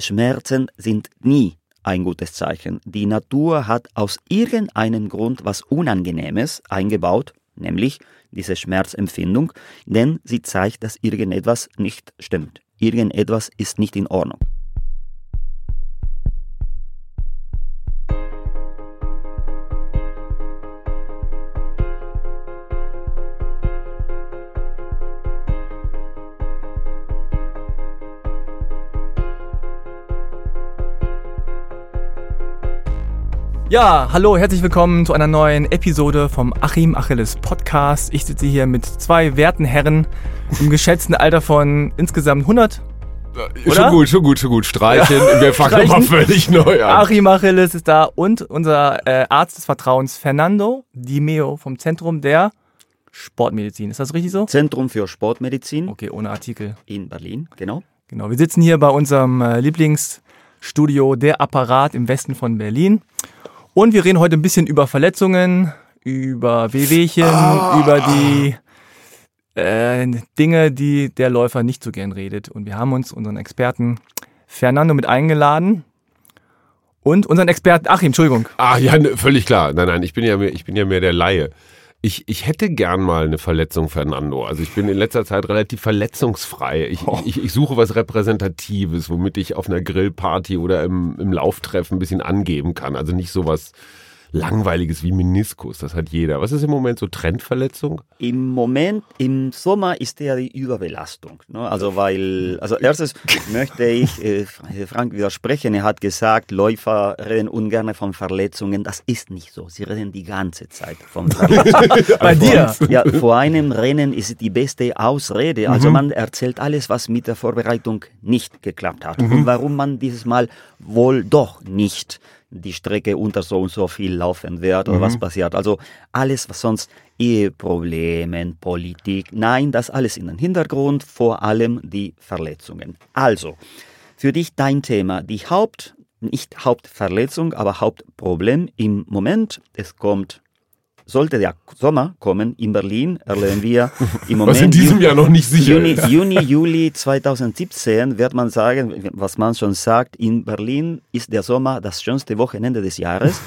Schmerzen sind nie ein gutes Zeichen. Die Natur hat aus irgendeinem Grund was Unangenehmes eingebaut, nämlich diese Schmerzempfindung, denn sie zeigt, dass irgendetwas nicht stimmt. Irgendetwas ist nicht in Ordnung. Ja, hallo, herzlich willkommen zu einer neuen Episode vom Achim Achilles Podcast. Ich sitze hier mit zwei werten Herren im geschätzten Alter von insgesamt 100. Oder? Schon gut, schon gut, schon gut. Streichen, ja. wir fangen mal völlig neu an. Achim Achilles ist da und unser äh, Arzt des Vertrauens Fernando Di Meo vom Zentrum der Sportmedizin. Ist das richtig so? Zentrum für Sportmedizin. Okay, ohne Artikel. In Berlin, genau. Genau, wir sitzen hier bei unserem äh, Lieblingsstudio Der Apparat im Westen von Berlin. Und wir reden heute ein bisschen über Verletzungen, über Wehwehchen, ah. über die äh, Dinge, die der Läufer nicht so gern redet. Und wir haben uns unseren Experten Fernando mit eingeladen. Und unseren Experten, Achim, Entschuldigung. Ah, ja, ne, völlig klar. Nein, nein, ich bin ja mehr, ich bin ja mehr der Laie. Ich, ich hätte gern mal eine Verletzung, Fernando. Also ich bin in letzter Zeit relativ verletzungsfrei. Ich, oh. ich, ich suche was Repräsentatives, womit ich auf einer Grillparty oder im, im Lauftreffen ein bisschen angeben kann. Also nicht sowas Langweiliges wie Meniskus, das hat jeder. Was ist im Moment so Trendverletzung? Im Moment, im Sommer ist der die Überbelastung. Ne? Also weil, also erstes möchte ich äh, Frank widersprechen. Er hat gesagt, Läufer reden ungern von Verletzungen. Das ist nicht so. Sie reden die ganze Zeit von Verletzungen. Bei dir? Ja, vor einem Rennen ist die beste Ausrede. Also mhm. man erzählt alles, was mit der Vorbereitung nicht geklappt hat mhm. und warum man dieses Mal wohl doch nicht die Strecke unter so und so viel laufen wird oder mhm. was passiert. Also alles, was sonst Eheproblemen, Politik, nein, das alles in den Hintergrund, vor allem die Verletzungen. Also, für dich dein Thema, die Haupt, nicht Hauptverletzung, aber Hauptproblem im Moment, es kommt sollte der Sommer kommen in Berlin, erleben wir im Moment. Was in diesem Juni, Jahr noch nicht sicher Juni, ist. Juni, Juli 2017 wird man sagen, was man schon sagt, in Berlin ist der Sommer das schönste Wochenende des Jahres.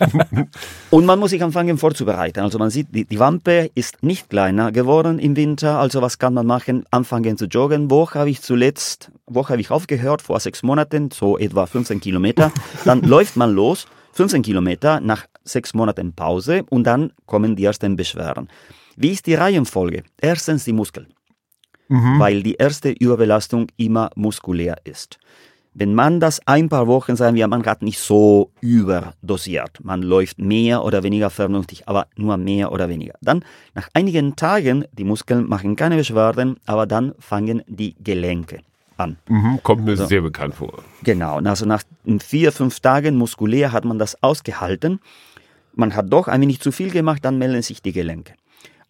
Und man muss sich anfangen vorzubereiten. Also man sieht, die, die Wampe ist nicht kleiner geworden im Winter. Also was kann man machen? Anfangen zu joggen. Wo habe ich zuletzt, wo habe ich aufgehört? Vor sechs Monaten, so etwa 15 Kilometer. Dann läuft man los. 15 Kilometer nach sechs Monaten Pause und dann kommen die ersten Beschwerden. Wie ist die Reihenfolge? Erstens die Muskeln, mhm. weil die erste Überbelastung immer muskulär ist. Wenn man das ein paar Wochen, sagen wir, man hat nicht so überdosiert, man läuft mehr oder weniger vernünftig, aber nur mehr oder weniger. Dann nach einigen Tagen, die Muskeln machen keine Beschwerden, aber dann fangen die Gelenke an. Mhm, kommt mir so. sehr bekannt vor. Genau, also nach vier, fünf Tagen muskulär hat man das ausgehalten. Man hat doch ein wenig zu viel gemacht, dann melden sich die Gelenke.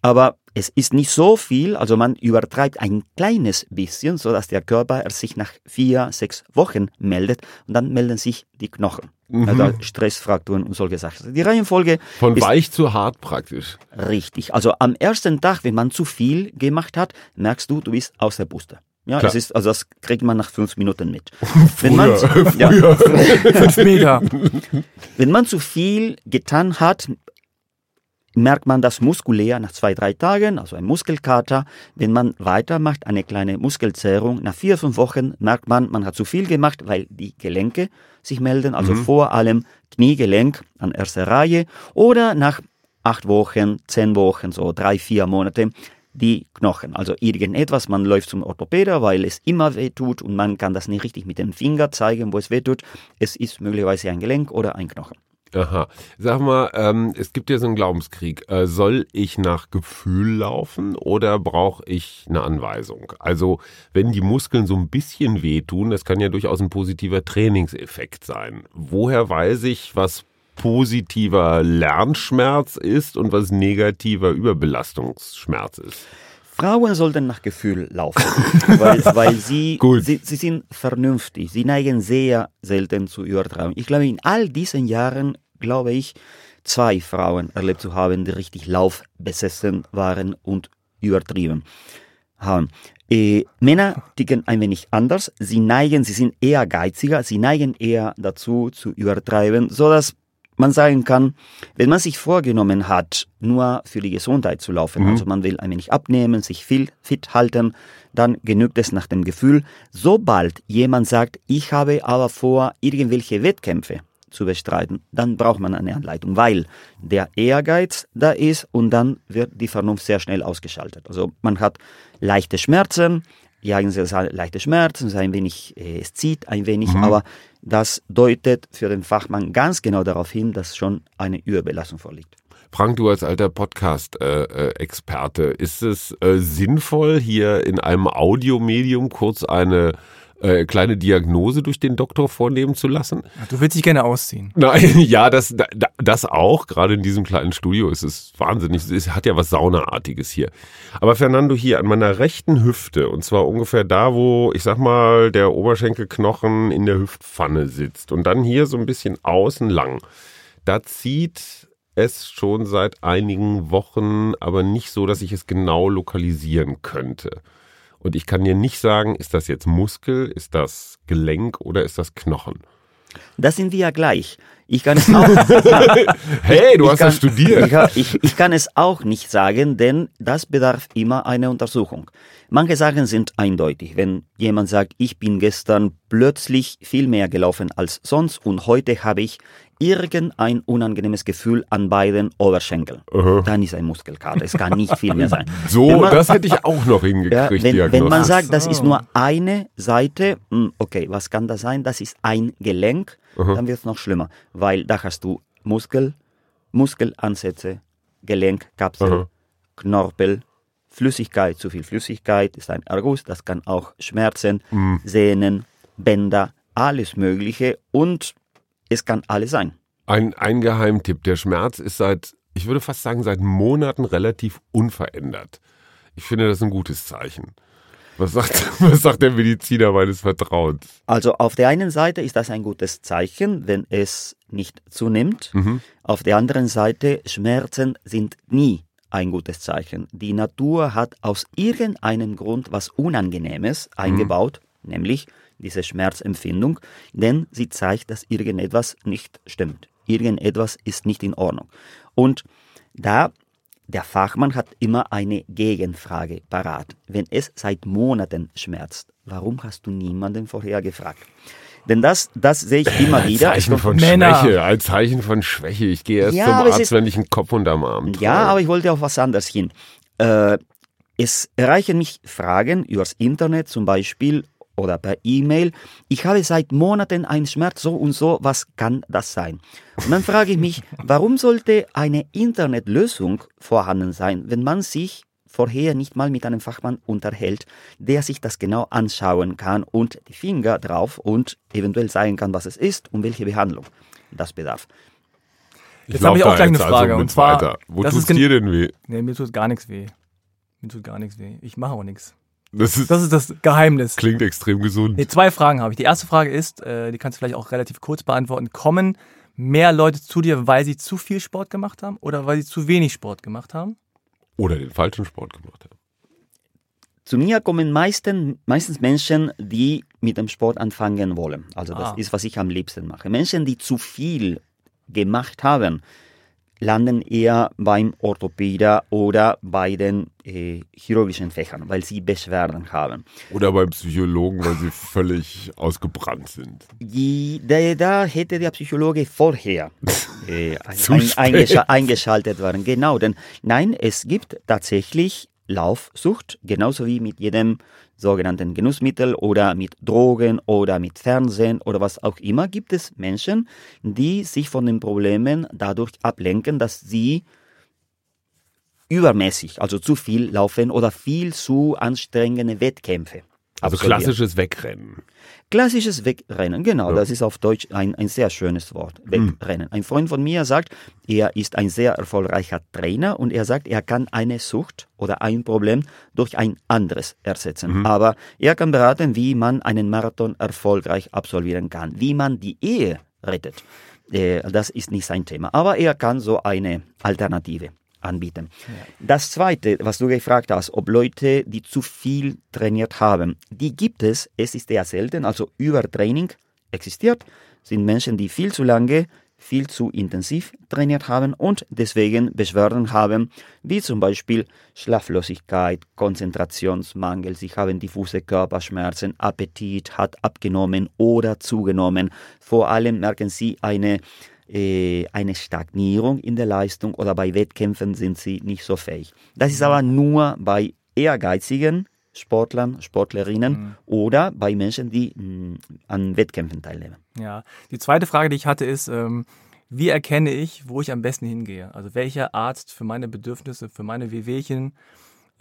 Aber es ist nicht so viel, also man übertreibt ein kleines bisschen, sodass der Körper sich nach vier, sechs Wochen meldet und dann melden sich die Knochen. Mhm. Also Stressfrakturen und solche Sachen. Die Reihenfolge. Von weich zu hart praktisch. Richtig. Also am ersten Tag, wenn man zu viel gemacht hat, merkst du, du bist aus der Puste. Ja, Klar. es ist, also das kriegt man nach fünf Minuten mit. Wenn man, ja, fünf Meter. Wenn man zu viel getan hat, merkt man das muskulär nach zwei, drei Tagen, also ein Muskelkater. Wenn man weitermacht, eine kleine Muskelzerrung, nach vier, fünf Wochen merkt man, man hat zu viel gemacht, weil die Gelenke sich melden, also mhm. vor allem Kniegelenk an erster Reihe oder nach acht Wochen, zehn Wochen, so drei, vier Monate die Knochen. Also irgendetwas, man läuft zum Orthopäder, weil es immer weh tut und man kann das nicht richtig mit dem Finger zeigen, wo es weh tut. Es ist möglicherweise ein Gelenk oder ein Knochen. Aha. Sag mal, ähm, es gibt ja so einen Glaubenskrieg. Äh, soll ich nach Gefühl laufen oder brauche ich eine Anweisung? Also, wenn die Muskeln so ein bisschen wehtun, das kann ja durchaus ein positiver Trainingseffekt sein. Woher weiß ich, was positiver Lernschmerz ist und was negativer Überbelastungsschmerz ist. Frauen sollten nach Gefühl laufen, weil, weil sie, sie, sie, sind vernünftig. Sie neigen sehr selten zu Übertragung. Ich glaube, in all diesen Jahren, glaube ich, zwei Frauen erlebt zu haben, die richtig laufbesessen waren und übertrieben haben. Äh, Männer ticken ein wenig anders. Sie neigen, sie sind eher geiziger, sie neigen eher dazu zu übertreiben, so dass man sagen kann, wenn man sich vorgenommen hat, nur für die Gesundheit zu laufen, Mhm. also man will ein wenig abnehmen, sich viel fit halten, dann genügt es nach dem Gefühl. Sobald jemand sagt, ich habe aber vor, irgendwelche Wettkämpfe zu bestreiten, dann braucht man eine Anleitung, weil der Ehrgeiz da ist und dann wird die Vernunft sehr schnell ausgeschaltet. Also man hat leichte Schmerzen, das leichte Schmerzen, es ist ein wenig, äh, es zieht ein wenig, aber das deutet für den Fachmann ganz genau darauf hin, dass schon eine Überbelastung vorliegt. Frank, du als alter Podcast-Experte, ist es äh, sinnvoll, hier in einem Audiomedium kurz eine äh, kleine Diagnose durch den Doktor vornehmen zu lassen? Du willst dich gerne ausziehen. Nein, ja, das, da- das auch. Gerade in diesem kleinen Studio ist es wahnsinnig. Es hat ja was Saunaartiges hier. Aber Fernando, hier an meiner rechten Hüfte, und zwar ungefähr da, wo, ich sag mal, der Oberschenkelknochen in der Hüftpfanne sitzt und dann hier so ein bisschen außen lang, da zieht es schon seit einigen Wochen, aber nicht so, dass ich es genau lokalisieren könnte. Und ich kann dir nicht sagen, ist das jetzt Muskel, ist das Gelenk oder ist das Knochen? Das sind wir ja gleich. Ich kann es auch. Hey, du ich hast das studiert. Ich, ich kann es auch nicht sagen, denn das bedarf immer einer Untersuchung. Manche Sachen sind eindeutig. Wenn jemand sagt, ich bin gestern plötzlich viel mehr gelaufen als sonst und heute habe ich irgendein unangenehmes Gefühl an beiden Oberschenkeln, dann ist ein Muskelkater. Es kann nicht viel mehr sein. So, man- das hätte ich auch noch ja, hingekriegt, wenn, wenn man sagt, das ist nur eine Seite, hm, okay, was kann das sein? Das ist ein Gelenk, dann wird es noch schlimmer, weil da hast du Muskel, Muskelansätze, Gelenkkapsel, Aha. Knorpel, Flüssigkeit, zu viel Flüssigkeit ist ein Erguss, das kann auch Schmerzen, Mhm. Sehnen, Bänder, alles Mögliche und es kann alles sein. Ein, ein Geheimtipp. Der Schmerz ist seit, ich würde fast sagen, seit Monaten relativ unverändert. Ich finde das ein gutes Zeichen. Was sagt, was sagt der Mediziner meines Vertrauens? Also auf der einen Seite ist das ein gutes Zeichen, wenn es nicht zunimmt. Auf der anderen Seite, Schmerzen sind nie ein gutes Zeichen. Die Natur hat aus irgendeinem Grund was Unangenehmes eingebaut, nämlich diese Schmerzempfindung, denn sie zeigt, dass irgendetwas nicht stimmt. Irgendetwas ist nicht in Ordnung. Und da der Fachmann hat immer eine Gegenfrage parat. Wenn es seit Monaten schmerzt, warum hast du niemanden vorher gefragt? Denn das, das sehe ich immer wieder. Es Zeichen von Männer. Schwäche, ein Zeichen von Schwäche. Ich gehe erst Ja, zum Arzt, ist- wenn ich einen Kopf unterm Arm trage. Ja, aber ich wollte auf was anderes hin. Äh, es erreichen mich Fragen übers Internet zum Beispiel oder per E-Mail. Ich habe seit Monaten einen Schmerz so und so. Was kann das sein? Und dann frage ich mich, warum sollte eine Internetlösung vorhanden sein, wenn man sich vorher nicht mal mit einem Fachmann unterhält, der sich das genau anschauen kann und die Finger drauf und eventuell sagen kann, was es ist und welche Behandlung das bedarf. Ich Jetzt habe ich auch gleich eine Frage, Also und zwar, weiter. Wo gen- dir denn weh? Nee, mir tut gar nichts weh. Mir tut gar nichts weh. Ich mache auch nichts. Das, ist, Das ist das Geheimnis. klingt extrem gesund. Nee, zwei Fragen habe ich. Die erste Frage ist, äh, die kannst du vielleicht auch relativ kurz beantworten. Kommen mehr Leute zu dir, weil sie zu viel Sport gemacht haben oder weil sie zu wenig Sport gemacht haben? Oder den falschen Sport gemacht haben. Zu mir kommen meisten, meistens Menschen, die mit dem Sport anfangen wollen. Also das Ah. ist, was ich am liebsten mache. Menschen, die zu viel gemacht haben, landen eher beim Orthopäder oder bei den äh, chirurgischen Fächern, weil sie Beschwerden haben. Oder beim Psychologen, weil sie völlig ausgebrannt sind. Die, da, da hätte der Psychologe vorher äh, ein, eingeschaltet werden. Genau, denn nein, es gibt tatsächlich Laufsucht, genauso wie mit jedem sogenannten Genussmittel oder mit Drogen oder mit Fernsehen oder was auch immer, gibt es Menschen, die sich von den Problemen dadurch ablenken, dass sie übermäßig, also zu viel laufen oder viel zu anstrengende Wettkämpfe. Also absolvieren. klassisches Wegrennen. Klassisches Wegrennen, genau, Ja. das ist auf Deutsch ein, ein sehr schönes Wort, Wegrennen. Ein Freund von mir sagt, er ist ein sehr erfolgreicher Trainer und er sagt, er kann eine Sucht oder ein Problem durch ein anderes ersetzen. Aber er kann beraten, wie man einen Marathon erfolgreich absolvieren kann, wie man die Ehe rettet. Äh, Das ist nicht sein Thema, aber er kann so eine Alternative anbieten. Das Zweite, was du gefragt hast, ob Leute, die zu viel trainiert haben, die gibt es. Es ist eher selten, also Übertraining existiert, sind Menschen, die viel zu lange viel zu intensiv trainiert haben und deswegen Beschwerden haben, wie zum Beispiel Schlaflosigkeit, Konzentrationsmangel, sie haben diffuse Körperschmerzen, Appetit hat abgenommen oder zugenommen. Vor allem merken sie eine, eine Stagnierung in der Leistung oder bei Wettkämpfen sind sie nicht so fähig. Das ist aber nur bei ehrgeizigen Sportlern, Sportlerinnen Mhm. oder bei Menschen, die mh, an Wettkämpfen teilnehmen. Ja. Die zweite Frage, die ich hatte, ist, ähm, wie erkenne ich, wo ich am besten hingehe? Also welcher Arzt für meine Bedürfnisse, für meine Wehwehchen,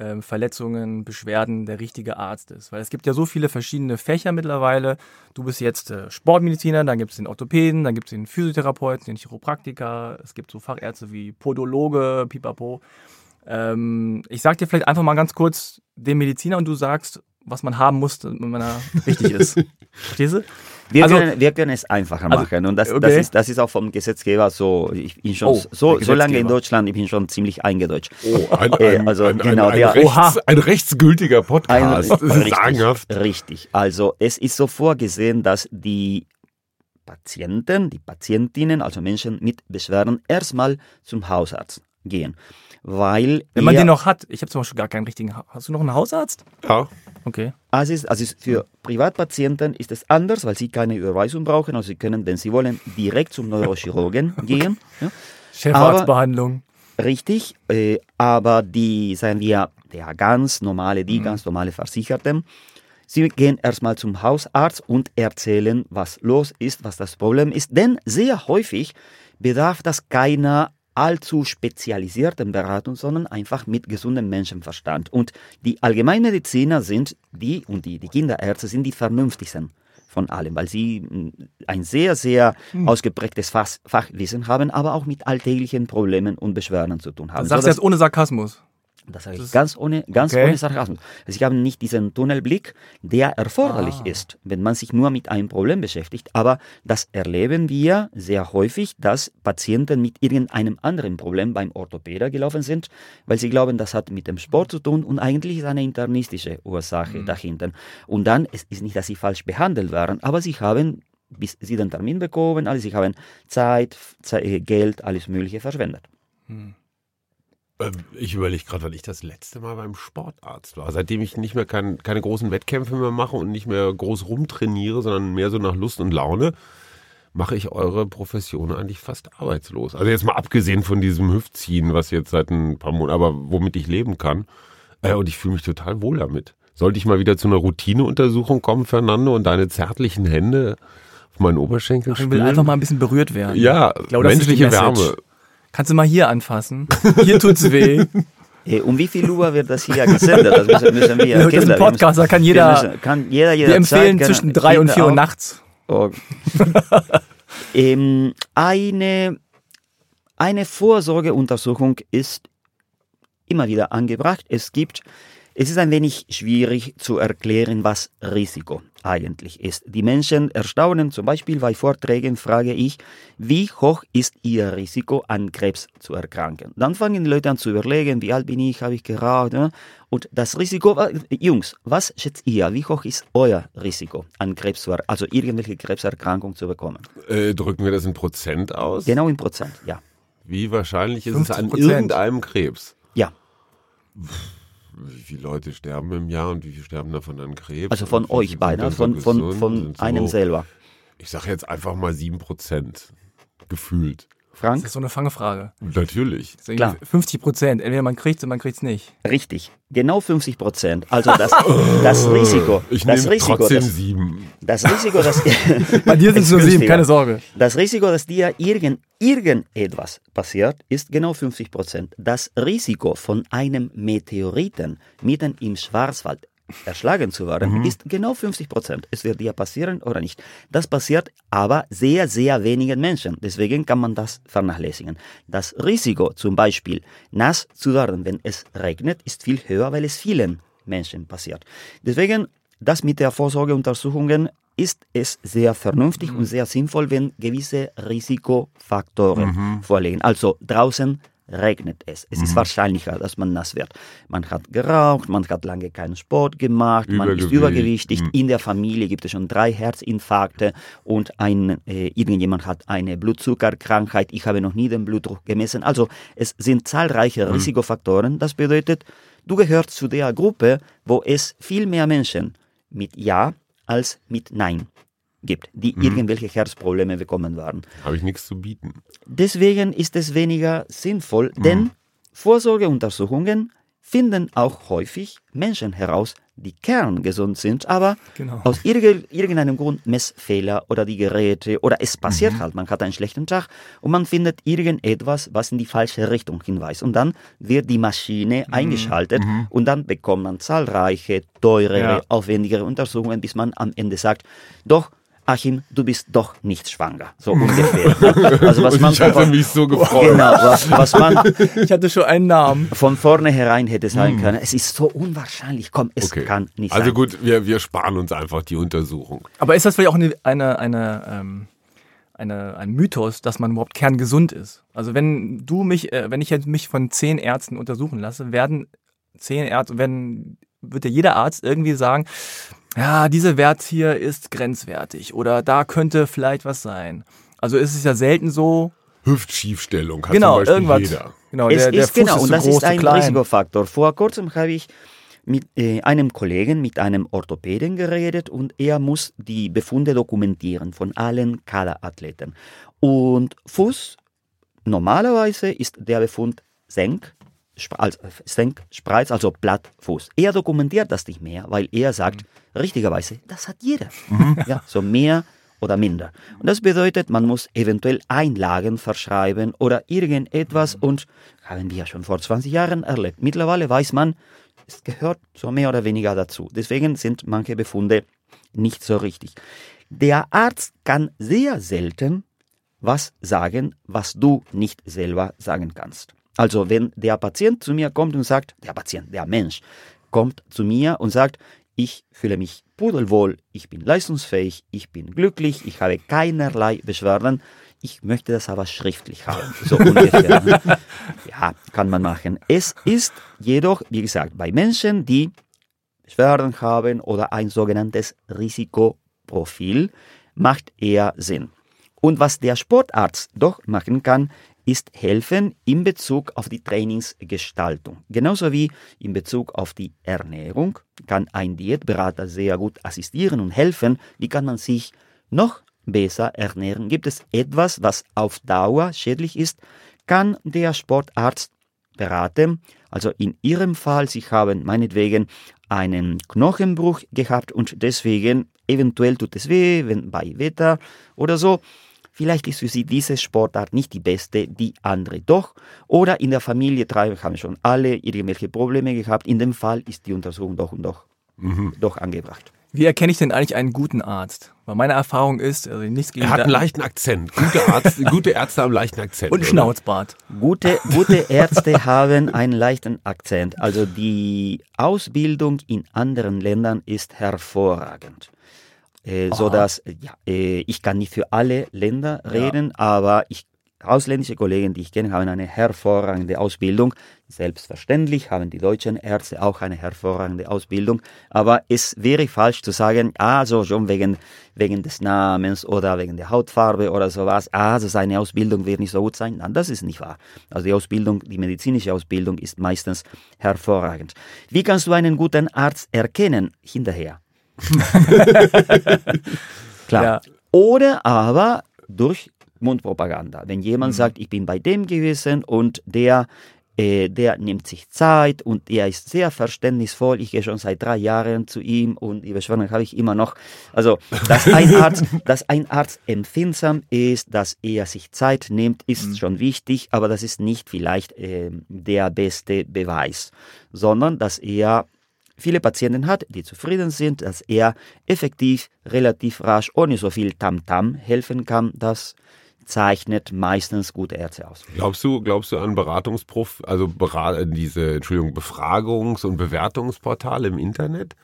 ähm, Verletzungen, Beschwerden der richtige Arzt ist. Weil es gibt ja so viele verschiedene Fächer mittlerweile. Du bist jetzt äh, Sportmediziner, dann gibt es den Orthopäden, dann gibt es den Physiotherapeuten, den Chiropraktiker, es gibt so Fachärzte wie Podologe, Pipapo. Ähm, ich sag dir vielleicht einfach mal ganz kurz den Mediziner und du sagst, was man haben muss, damit man da richtig ist. Verstehst du? Wir, Also- können, wir können es einfacher Also, machen und das, das, okay. ist, das ist auch vom Gesetzgeber so. Ich bin schon Oh, so, so lange in. Deutschland, ich bin schon ziemlich eingedeutscht. Oh, ein, Äh, ein, also ein, genau, ein, ein, der- rechts, Oha. ein rechtsgültiger Podcast. Das ist richtig, sagenhaft. richtig. Also es ist so vorgesehen, dass die Patienten, die Patientinnen, also Menschen mit Beschwerden, erstmal zum Hausarzt gehen. Weil Wenn man den noch hat. Ich habe zum Beispiel gar keinen richtigen. Ha Hast du noch einen Hausarzt? Ja. Okay. Also, ist, also ist für Privatpatienten ist es anders, weil sie keine Überweisung brauchen. Also sie können, wenn sie wollen, direkt zum Neurochirurgen gehen. Ja. Chefarztbehandlung. Richtig, äh, aber die, sagen wir, der ganz normale, die ganz normale Versicherten, sie gehen erstmal zum Hausarzt und erzählen, was los ist, was das Problem ist. Denn sehr häufig bedarf das keiner allzu spezialisierten Beratung, sondern einfach mit gesundem Menschenverstand. Und die Allgemeinmediziner sind die und die, die Kinderärzte sind die vernünftigsten von allem, weil sie mh, ein sehr, sehr ausgeprägtes Fach, Fachwissen haben, aber auch mit alltäglichen Problemen und Beschwerden zu tun haben. Das sagst du Sodass- jetzt ohne Sarkasmus. Das sage Das ich ist- ganz ohne, ganz Okay. ohne Sarkasmus. Also ich habe nicht diesen Tunnelblick, der erforderlich Ah. ist, wenn man sich nur mit einem Problem beschäftigt. Aber das erleben wir sehr häufig, dass Patienten mit irgendeinem anderen Problem beim Orthopäder gelaufen sind, weil sie glauben, das hat mit dem Sport zu tun und eigentlich ist eine internistische Ursache Mhm. dahinter. Und dann, es ist nicht, dass sie falsch behandelt waren, aber sie haben bis sie den Termin bekommen, also sie haben Zeit, Ze- äh, Geld, alles Mögliche verschwendet. Ähm, Ich überlege gerade, wann ich das letzte Mal beim Sportarzt war. Seitdem ich nicht mehr kein, keine großen Wettkämpfe mehr mache und nicht mehr groß rumtrainiere, sondern mehr so nach Lust und Laune, mache ich eure Profession eigentlich fast arbeitslos. Also jetzt mal abgesehen von diesem Hüftziehen, was jetzt seit ein paar Monaten, aber womit ich leben kann. Äh, und ich fühle mich total wohl damit. Sollte ich mal wieder zu einer Routineuntersuchung kommen, Fernando, und deine zärtlichen Hände auf meinen Oberschenkel Ich will einfach mal ein bisschen berührt werden. ja, Ich glaube, menschliche. Wärme. Kannst du mal hier anfassen? Hier tut's weh. Äh, Um wie viel Uhr wird das hier gesendet? Das müssen, müssen wir Das ist ein Podcast, da kann jeder. müssen, kann jeder, jeder Wir empfehlen Zeit, zwischen drei und vier Uhr nachts. Oh. ähm, eine, eine Vorsorgeuntersuchung ist immer wieder angebracht. Es gibt, es ist ein wenig schwierig zu erklären, was Risiko eigentlich ist. Die Menschen erstaunen, zum Beispiel bei Vorträgen frage ich, wie hoch ist Ihr Risiko, an Krebs zu erkranken? Dann fangen die Leute an zu überlegen, wie alt bin ich, habe ich geraucht? ne? Und das Risiko, Jungs, was schätzt ihr, wie hoch ist euer Risiko, an Krebs zu, also irgendwelche Krebserkrankung zu bekommen? Äh, drücken wir das in Prozent aus? Genau in Prozent, ja. Wie wahrscheinlich ist es an 50%. irgendeinem Krebs? Ja, Wie viele Leute sterben im Jahr und wie viele sterben davon an Krebs? also von euch sind von, von, gesund, von sind so- einem selber. Ich sage jetzt einfach mal 7% gefühlt. Das Frank? ist so eine Fangfrage. Natürlich. Das Klar. irgendwie 50 Prozent. Entweder man kriegt's oder man kriegt's nicht. Richtig, genau 50 Prozent. Also das, das Risiko, Ich das nehme Risiko, trotzdem das, 7. das Risiko, das, Bei dir sind es nur sieben, keine Sorge. Das Risiko, dass dir irgend, irgendetwas passiert, ist genau 50 Prozent. Das Risiko von einem Meteoriten mitten im Schwarzwald erschlagen zu werden, ist genau 50 Prozent. Es wird dir passieren oder nicht. Das passiert aber sehr, sehr wenigen Menschen. Deswegen kann man das vernachlässigen. Das Risiko, zum Beispiel nass zu werden, wenn es regnet, ist viel höher, weil es vielen Menschen passiert. Deswegen, das mit der Vorsorgeuntersuchungen ist es sehr vernünftig und sehr sinnvoll, wenn gewisse Risikofaktoren vorliegen. Also draußen regnet es. Es ist wahrscheinlicher, dass man nass wird. Man hat geraucht, man hat lange keinen Sport gemacht, man ist Übergewicht, übergewichtig. mhm. In der Familie gibt es schon drei Herzinfarkte und ein, äh, irgendjemand hat eine Blutzuckerkrankheit. Ich habe noch nie den Blutdruck gemessen. Also es sind zahlreiche Risikofaktoren. Das bedeutet, du gehörst zu der Gruppe, wo es viel mehr Menschen mit Ja als mit Nein gibt, die irgendwelche Herzprobleme bekommen waren. Habe ich nichts zu bieten. Deswegen ist es weniger sinnvoll, denn Vorsorgeuntersuchungen finden auch häufig Menschen heraus, die kerngesund sind, aber Genau. aus irge- irgendeinem Grund Messfehler oder die Geräte oder es passiert halt, man hat einen schlechten Tag und man findet irgendetwas, was in die falsche Richtung hinweist. Und dann wird die Maschine eingeschaltet und dann bekommt man zahlreiche, teurere, Ja. aufwendigere Untersuchungen, bis man am Ende sagt, doch, Achim, du bist doch nicht schwanger. So ungefähr. Also was man ich hatte von- mich so gefreut. Genau, was, was man Ich hatte schon einen Namen. von vornherein hätte sein können. Es ist so unwahrscheinlich. Komm, es Okay. kann nicht also sein. gut, wir, wir sparen uns einfach die Untersuchung. Aber ist das vielleicht auch eine, eine, eine, ähm, eine, ein Mythos, dass man überhaupt kerngesund ist? Also wenn du mich, äh, wenn ich jetzt mich von zehn Ärzten untersuchen lasse, werden zehn Ärzte, wenn, wird ja jeder Arzt irgendwie sagen, ja, dieser Wert hier ist grenzwertig oder da könnte vielleicht was sein. Also ist es ja selten so, Hüftschiefstellung hat genau, zum Beispiel irgendwas. jeder. Genau, es der, der ist Fuß genau, ist und das groß, ist ein klein. Risikofaktor. Vor kurzem habe ich mit äh, einem Kollegen, mit einem Orthopäden geredet und er muss die Befunde dokumentieren von allen Kaderathleten. Und Fuß, normalerweise ist der Befund Senk, als, Senk, Spreiz, also Plattfuß. Er dokumentiert das nicht mehr, weil er sagt, richtigerweise, das hat jeder. Ja, so mehr oder minder. Und das bedeutet, man muss eventuell Einlagen verschreiben oder irgendetwas und haben wir ja schon vor 20 Jahren erlebt. Mittlerweile weiß man, es gehört so mehr oder weniger dazu. Deswegen sind manche Befunde nicht so richtig. Der Arzt kann sehr selten was sagen, was du nicht selber sagen kannst. Also wenn der Patient zu mir kommt und sagt, der Patient, der Mensch, kommt zu mir und sagt, ich fühle mich pudelwohl, ich bin leistungsfähig, ich bin glücklich, ich habe keinerlei Beschwerden, ich möchte das aber schriftlich haben. So ungefähr. ne? ja, kann man machen. Es ist jedoch, wie gesagt, bei Menschen, die Beschwerden haben oder ein sogenanntes Risikoprofil, macht eher Sinn. Und was der Sportarzt doch machen kann, ist helfen in Bezug auf die Trainingsgestaltung. Genauso wie in Bezug auf die Ernährung kann ein Diätberater sehr gut assistieren und helfen. Wie kann man sich noch besser ernähren? Gibt es etwas, was auf Dauer schädlich ist? Kann der Sportarzt beraten. Also in Ihrem Fall, Sie haben meinetwegen einen Knochenbruch gehabt und deswegen eventuell tut es weh, wenn bei Wetter oder so. Vielleicht ist für Sie diese Sportart nicht die beste, die andere doch. Oder in der Familie drei haben schon alle irgendwelche Probleme gehabt. In dem Fall ist die Untersuchung doch und doch, doch angebracht. Wie erkenne ich denn eigentlich einen guten Arzt? Weil meine Erfahrung ist, also nichts gegen Er hat einen leichten Akzent. Gute, Arzt, gute Ärzte haben einen leichten Akzent. und? Schnauzbart. Gute, gute Ärzte haben einen leichten Akzent. Also die Ausbildung in anderen Ländern ist hervorragend. Äh, so dass ja, äh, ich kann nicht für alle Länder reden, aber ich ausländische Kollegen, die ich kenne, haben eine hervorragende Ausbildung. Selbstverständlich haben die deutschen Ärzte auch eine hervorragende Ausbildung, aber es wäre falsch zu sagen, also schon wegen, wegen des Namens oder wegen der Hautfarbe oder sowas, also seine Ausbildung wird nicht so gut sein. Nein, das ist nicht wahr. Also die Ausbildung, die medizinische Ausbildung ist meistens hervorragend. Wie kannst du einen guten Arzt erkennen? Hinterher. Klar. Ja. Oder aber durch Mundpropaganda. Wenn jemand sagt, ich bin bei dem gewesen und der, äh, der nimmt sich Zeit und er ist sehr verständnisvoll, ich gehe schon seit drei Jahren zu ihm und die Beschwerden habe ich immer noch. Also, dass ein Arzt, dass ein Arzt empfindsam ist, dass er sich Zeit nimmt, ist schon wichtig, aber das ist nicht vielleicht ähm, der beste Beweis, sondern dass er viele Patienten hat, die zufrieden sind, dass er effektiv relativ rasch, ohne so viel Tamtam helfen kann, das zeichnet meistens gute Ärzte aus. Glaubst du, glaubst du an Beratungsprof, also Berat, diese, Entschuldigung, Befragungs- und Bewertungsportale im Internet?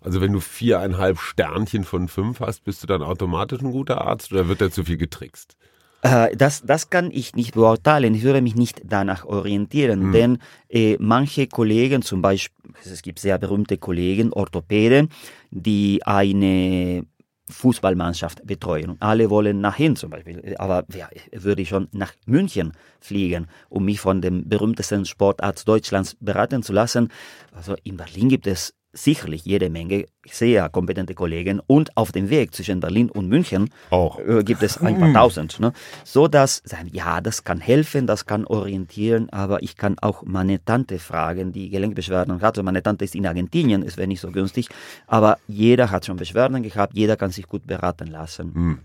Also wenn du viereinhalb Sternchen von fünf hast, bist du dann automatisch ein guter Arzt oder wird da zu viel getrickst? Äh, das, das kann ich nicht beurteilen. Ich würde mich nicht danach orientieren, Hm. denn äh, manche Kollegen, zum Beispiel, es gibt sehr berühmte Kollegen, Orthopäden, die eine Fußballmannschaft betreuen. Alle wollen nachhin zum Beispiel. Aber ja, würde ich schon nach München fliegen, um mich von dem berühmtesten Sportarzt Deutschlands beraten zu lassen. Also in Berlin gibt es sicherlich jede Menge sehr kompetente Kollegen und auf dem Weg zwischen Berlin und München Auch. äh, gibt es ein paar tausend. Ne? So dass, ja, das kann helfen, das kann orientieren, aber ich kann auch meine Tante fragen, die Gelenkbeschwerden hat. Also meine Tante ist in Argentinien, es wäre nicht so günstig, aber jeder hat schon Beschwerden gehabt, jeder kann sich gut beraten lassen.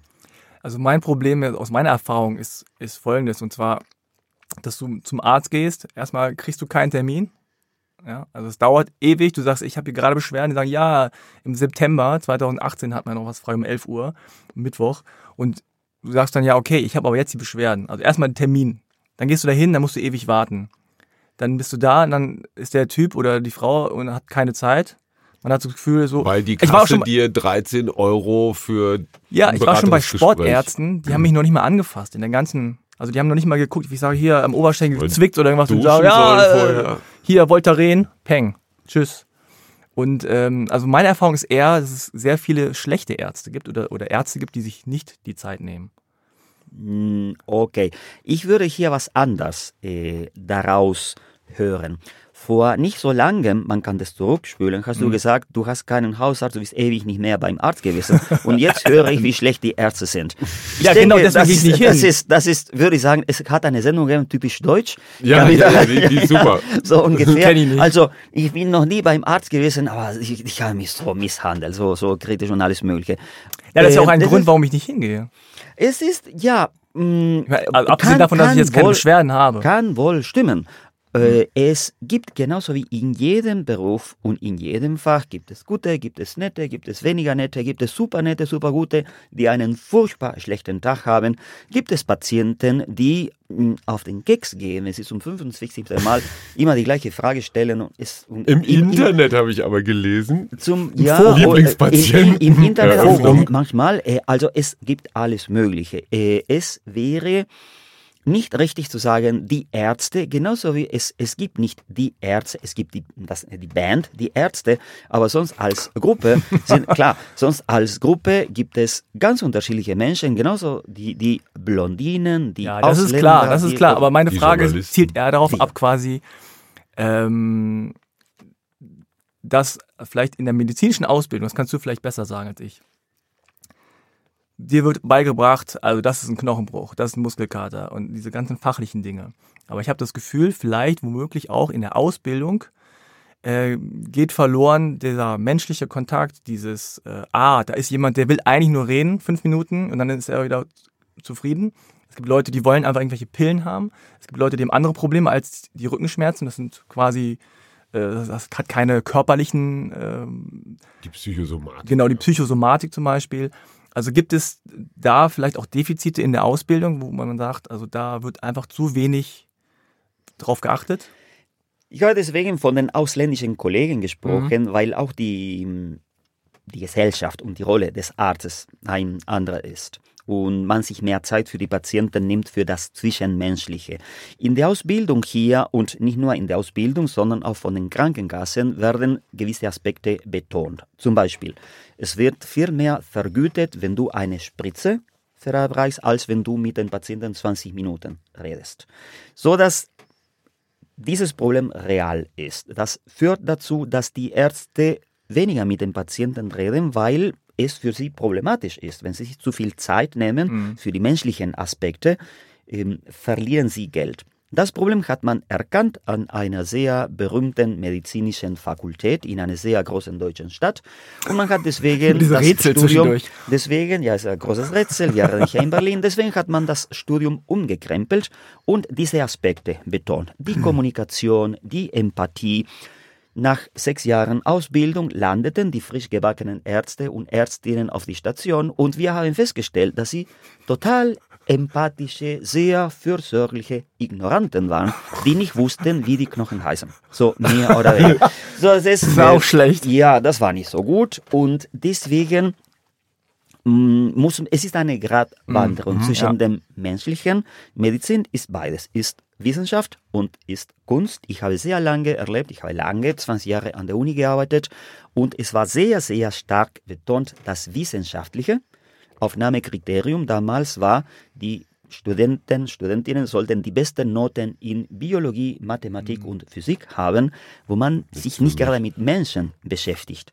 Also mein Problem aus meiner Erfahrung ist, ist folgendes, und zwar, dass du zum Arzt gehst, erstmal kriegst du keinen Termin. Ja, also es dauert ewig, du sagst, ich habe hier gerade Beschwerden, die sagen, ja, im September 2018 hat man noch was frei um 11 Uhr, Mittwoch, und du sagst dann, ja, okay, ich habe aber jetzt die Beschwerden. Also erstmal einen Termin. Dann gehst du dahin, dann musst du ewig warten. Dann bist du da und dann ist der Typ oder die Frau und hat keine Zeit. Man hat so das Gefühl, so. Weil die ich war auch Kasse schon, dir 13 Euro für ja, ich war schon bei Sportärzten, die haben mich noch nicht mal angefasst in der ganzen, also die haben noch nicht mal geguckt, wie ich sage, hier am Oberschenkel Und zwickt oder irgendwas und sagen, ja, sollen äh, hier Voltaren, Peng, tschüss. Und ähm, also meine Erfahrung ist eher, dass es sehr viele schlechte Ärzte gibt oder, oder Ärzte gibt, die sich nicht die Zeit nehmen. Mm, Okay, ich würde hier was anders äh, daraus hören. Vor nicht so langem, man kann das zurückspülen, hast du gesagt, du hast keinen Hausarzt, du bist ewig nicht mehr beim Arzt gewesen. Und jetzt höre ich, wie schlecht die Ärzte sind. Ich Ja, genau, deswegen das, gehe ich ist, nicht das hin. ist, das ist, würde ich sagen, es hat eine Sendung gegeben, typisch deutsch. Ja, ja, ja, die, die ist super. so ungefähr. Ich nicht. Also ich bin noch nie beim Arzt gewesen, aber ich, ich habe mich so misshandelt, so, so kritisch und alles Mögliche. Ja, das ist ja auch Äh, ein das Grund, ist- warum ich nicht hingehe. Es ist, ja, mh, meine, Also abgesehen kann- davon, dass ich jetzt keine wohl- Beschwerden habe. Kann wohl stimmen. Äh, Es gibt genauso wie in jedem Beruf und in jedem Fach gibt es gute, gibt es nette, gibt es weniger nette, gibt es super nette, super gute, die einen furchtbar schlechten Tag haben. Gibt es Patienten, die mh, auf den Keks gehen, wenn sie zum 25. Mal immer die gleiche Frage stellen und es und Im in- in- Internet habe ich aber gelesen. zum ja, Lieblingspatient. Im, im Internet auch manchmal. Äh, also es gibt alles Mögliche. Äh, es wäre nicht richtig zu sagen, die Ärzte, genauso wie es, es gibt nicht die Ärzte, es gibt die, das, die Band, die Ärzte, aber sonst als Gruppe sind, klar, sonst als Gruppe gibt es ganz unterschiedliche Menschen, genauso die, die Blondinen, die Ja, das ist Ausländer, klar, das ist klar. Aber meine Frage zielt eher darauf Die- ab, quasi, ähm, dass vielleicht in der medizinischen Ausbildung, das kannst du vielleicht besser sagen als ich, dir wird beigebracht, also das ist ein Knochenbruch, das ist ein Muskelkater und diese ganzen fachlichen Dinge. Aber ich habe das Gefühl, vielleicht womöglich auch in der Ausbildung äh, geht verloren dieser menschliche Kontakt, dieses, äh, ah, da ist jemand, der will eigentlich nur reden, fünf Minuten und dann ist er wieder zufrieden. Es gibt Leute, die wollen einfach irgendwelche Pillen haben. Es gibt Leute, die haben andere Probleme als die Rückenschmerzen. Das sind quasi, äh, das hat keine körperlichen, ähm, Die Psychosomatik. genau, die Psychosomatik zum Beispiel. Also gibt es da vielleicht auch Defizite in der Ausbildung, wo man sagt, also da wird einfach zu wenig drauf geachtet? Ich habe deswegen von den ausländischen Kollegen gesprochen, weil auch die, die Gesellschaft und die Rolle des Arztes ein anderer ist und man sich mehr Zeit für die Patienten nimmt für das Zwischenmenschliche. In der Ausbildung hier und nicht nur in der Ausbildung, sondern auch von den Krankenkassen werden gewisse Aspekte betont. Zum Beispiel, es wird viel mehr vergütet, wenn du eine Spritze verabreichst, als wenn du mit den Patienten 20 Minuten redest. So dass dieses Problem real ist. Das führt dazu, dass die Ärzte weniger mit den Patienten reden, weil es für sie problematisch ist. Wenn sie sich zu viel Zeit nehmen für die menschlichen Aspekte, ähm, verlieren sie Geld. Das Problem hat man erkannt an einer sehr berühmten medizinischen Fakultät in einer sehr großen deutschen Stadt. Und man hat deswegen Diese das Rätsel Studium, deswegen, ja, ist ein großes Rätsel, wir hier in Berlin, deswegen hat man das Studium umgekrempelt und diese Aspekte betont. Die Kommunikation, die Empathie. Nach sechs Jahren Ausbildung landeten die frisch gebackenen Ärzte und Ärztinnen auf die Station und wir haben festgestellt, dass sie total empathische, sehr fürsorgliche Ignoranten waren, die nicht wussten, wie die Knochen heißen. So, mehr oder weniger. So, das ist, war auch schlecht. Ja, das war nicht so gut und deswegen mm, muss, es ist eine Gratwanderung Mhm, zwischen ja. dem menschlichen. Medizin ist beides, ist Wissenschaft und ist Kunst. Ich habe sehr lange erlebt, ich habe lange, 20 Jahre an der Uni gearbeitet und es war sehr, sehr stark betont, das Wissenschaftliche. Aufnahmekriterium damals war, die Studenten, Studentinnen sollten die besten Noten in Biologie, Mathematik und Physik haben, wo man sich nicht gerade mit Menschen beschäftigt.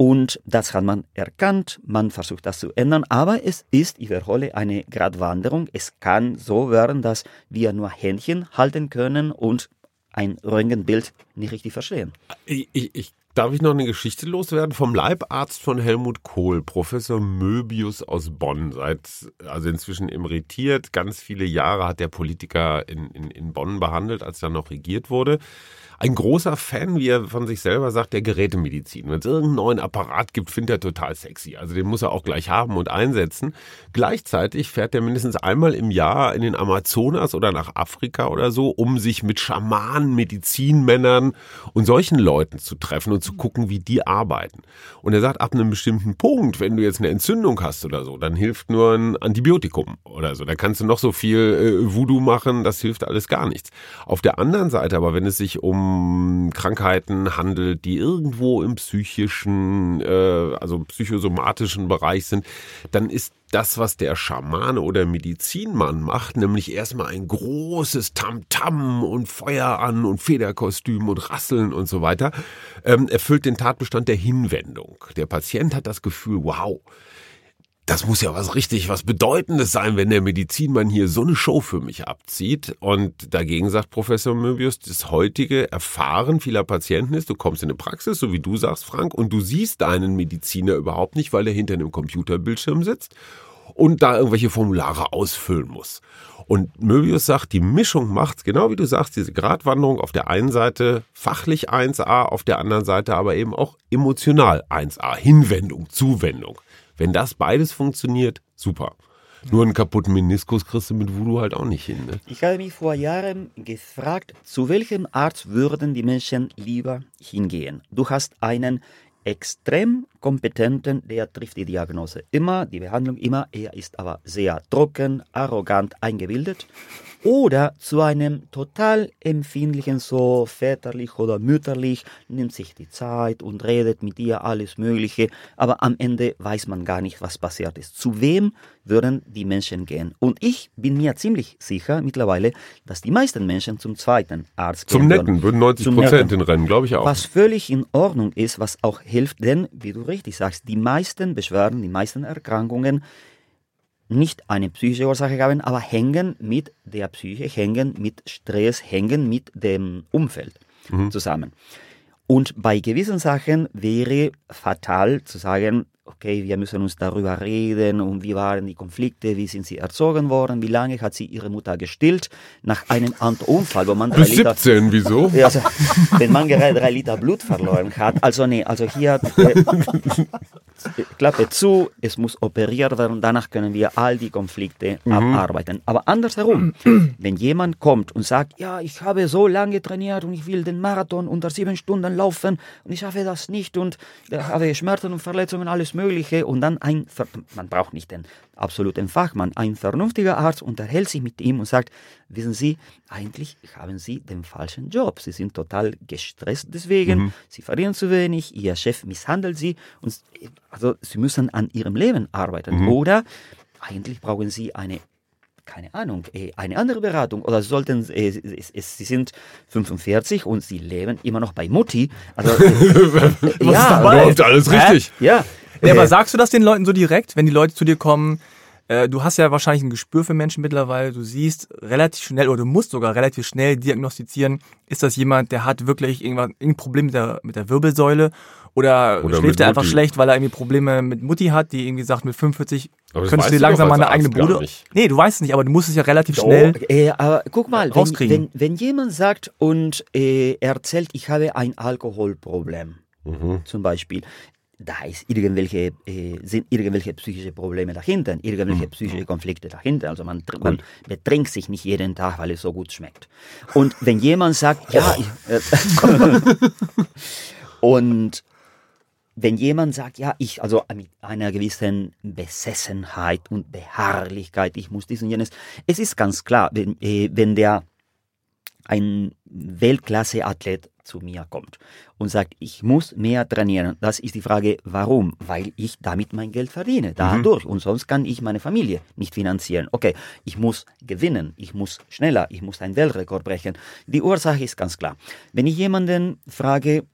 Und das hat man erkannt, man versucht das zu ändern, aber es ist, ich wiederhole, eine Gratwanderung. Es kann so werden, dass wir nur Händchen halten können und ein Röntgenbild nicht richtig verstehen. Ich, ich, darf ich noch eine Geschichte loswerden? Vom Leibarzt von Helmut Kohl, Professor Möbius aus Bonn, seit, also inzwischen emeritiert. Ganz viele Jahre hat der Politiker in, in, in Bonn behandelt, als er noch regiert wurde. Ein großer Fan, wie er von sich selber sagt, der Gerätemedizin. Wenn es irgendeinen neuen Apparat gibt, findet er total sexy. Also den muss er auch gleich haben und einsetzen. Gleichzeitig fährt er mindestens einmal im Jahr in den Amazonas oder nach Afrika oder so, um sich mit Schamanen, Medizinmännern und solchen Leuten zu treffen und zu gucken, wie die arbeiten. Und er sagt, ab einem bestimmten Punkt, wenn du jetzt eine Entzündung hast oder so, dann hilft nur ein Antibiotikum oder so. Da kannst du noch so viel äh, Voodoo machen, das hilft alles gar nichts. Auf der anderen Seite aber, wenn es sich um Krankheiten handelt, die irgendwo im psychischen, äh, also psychosomatischen Bereich sind, dann ist das, was der Schamane oder Medizinmann macht, nämlich erstmal ein großes Tamtam und Feuer an und Federkostüm und Rasseln und so weiter, ähm, erfüllt den Tatbestand der Hinwendung. Der Patient hat das Gefühl, wow, das muss ja was richtig, was Bedeutendes sein, wenn der Medizinmann hier so eine Show für mich abzieht. Und dagegen sagt Professor Möbius, das heutige Erfahren vieler Patienten ist, du kommst in eine Praxis, so wie du sagst, Frank, und du siehst deinen Mediziner überhaupt nicht, weil er hinter einem Computerbildschirm sitzt und da irgendwelche Formulare ausfüllen muss. Und Möbius sagt, die Mischung macht's, genau wie du sagst, diese Gratwanderung auf der einen Seite fachlich 1a, auf der anderen Seite aber eben auch emotional 1a, Hinwendung, Zuwendung. Wenn das beides funktioniert, super. Nur einen kaputten Meniskus kriegst du mit Voodoo halt auch nicht hin. Ne? Ich habe mich vor Jahren gefragt, zu welchem Arzt würden die Menschen lieber hingehen? Du hast einen extrem kompetenten, der trifft die Diagnose immer, die Behandlung immer, er ist aber sehr trocken, arrogant, eingebildet. Oder zu einem total empfindlichen, so väterlich oder mütterlich, nimmt sich die Zeit und redet mit dir alles Mögliche, aber am Ende weiß man gar nicht, was passiert ist. Zu wem würden die Menschen gehen? Und ich bin mir ziemlich sicher mittlerweile, dass die meisten Menschen zum zweiten Arzt Zum gehen Netten würden 90 Zum Prozent hinrennen, glaube ich auch. Was völlig in Ordnung ist, was auch hilft, denn, wie du richtig sagst, die meisten Beschwerden, die meisten Erkrankungen nicht eine psychische Ursache haben, aber hängen mit der Psyche, hängen mit Stress, hängen mit dem Umfeld zusammen. Und bei gewissen Sachen wäre fatal zu sagen, okay, wir müssen uns darüber reden und wie waren die Konflikte, wie sind sie erzogen worden, wie lange hat sie ihre Mutter gestillt, nach einem Autounfall, wo man drei Bis Liter 17, wieso? also, wenn man gerade drei Liter Blut verloren hat, also nee, also hier äh, Klappe zu, es muss operiert werden, danach können wir all die Konflikte abarbeiten. Aber andersherum, wenn jemand kommt und sagt, ja, ich habe so lange trainiert und ich will den Marathon unter sieben Stunden laufen und ich schaffe das nicht und habe Schmerzen und Verletzungen, alles Mögliche und dann ein, Ver- man braucht nicht den absoluten Fachmann, ein vernünftiger Arzt unterhält sich mit ihm und sagt, wissen Sie, eigentlich haben Sie den falschen Job. Sie sind total gestresst deswegen, Sie verdienen zu wenig, Ihr Chef misshandelt Sie und also Sie müssen an Ihrem Leben arbeiten. Oder eigentlich brauchen Sie eine keine Ahnung, eh, eine andere Beratung oder sollten es, Sie sind 45 und Sie leben immer noch bei Mutti. Also, äh, ja? Läuft alles richtig. ja. Ja, aber sagst du das den Leuten so direkt, wenn die Leute zu dir kommen? Äh, du hast ja wahrscheinlich ein Gespür für Menschen mittlerweile. Du siehst relativ schnell oder du musst sogar relativ schnell diagnostizieren, ist das jemand, der hat wirklich irgendwas, irgendein Problem mit der, mit der Wirbelsäule oder, Oder schläft er einfach schlecht, weil er irgendwie Probleme mit Mutti hat, die irgendwie sagt, mit 45 Aber das könntest du dir langsam mal als eine eigene Bude. Nee, du weißt es nicht, aber du musst es ja relativ Doch, schnell. äh, aber guck mal, wenn, rauskriegen. wenn, wenn jemand sagt und äh, erzählt, ich habe ein Alkoholproblem, Mhm. zum Beispiel, da ist irgendwelche, äh, sind irgendwelche psychische Probleme dahinter, irgendwelche Mhm. psychische Konflikte dahinter. Also man, tr- man betrinkt sich nicht jeden Tag, weil es so gut schmeckt. Und wenn jemand sagt, ja, ich, äh, und wenn jemand sagt, ja, ich, also mit einer gewissen Besessenheit und Beharrlichkeit, ich muss dies und jenes, es ist ganz klar, wenn, äh, wenn der ein Weltklasse-Athlet zu mir kommt und sagt, ich muss mehr trainieren, das ist die Frage, warum? Weil ich damit mein Geld verdiene, dadurch. Und sonst kann ich meine Familie nicht finanzieren. Okay, ich muss gewinnen, ich muss schneller, ich muss einen Weltrekord brechen. Die Ursache ist ganz klar. Wenn ich jemanden frage,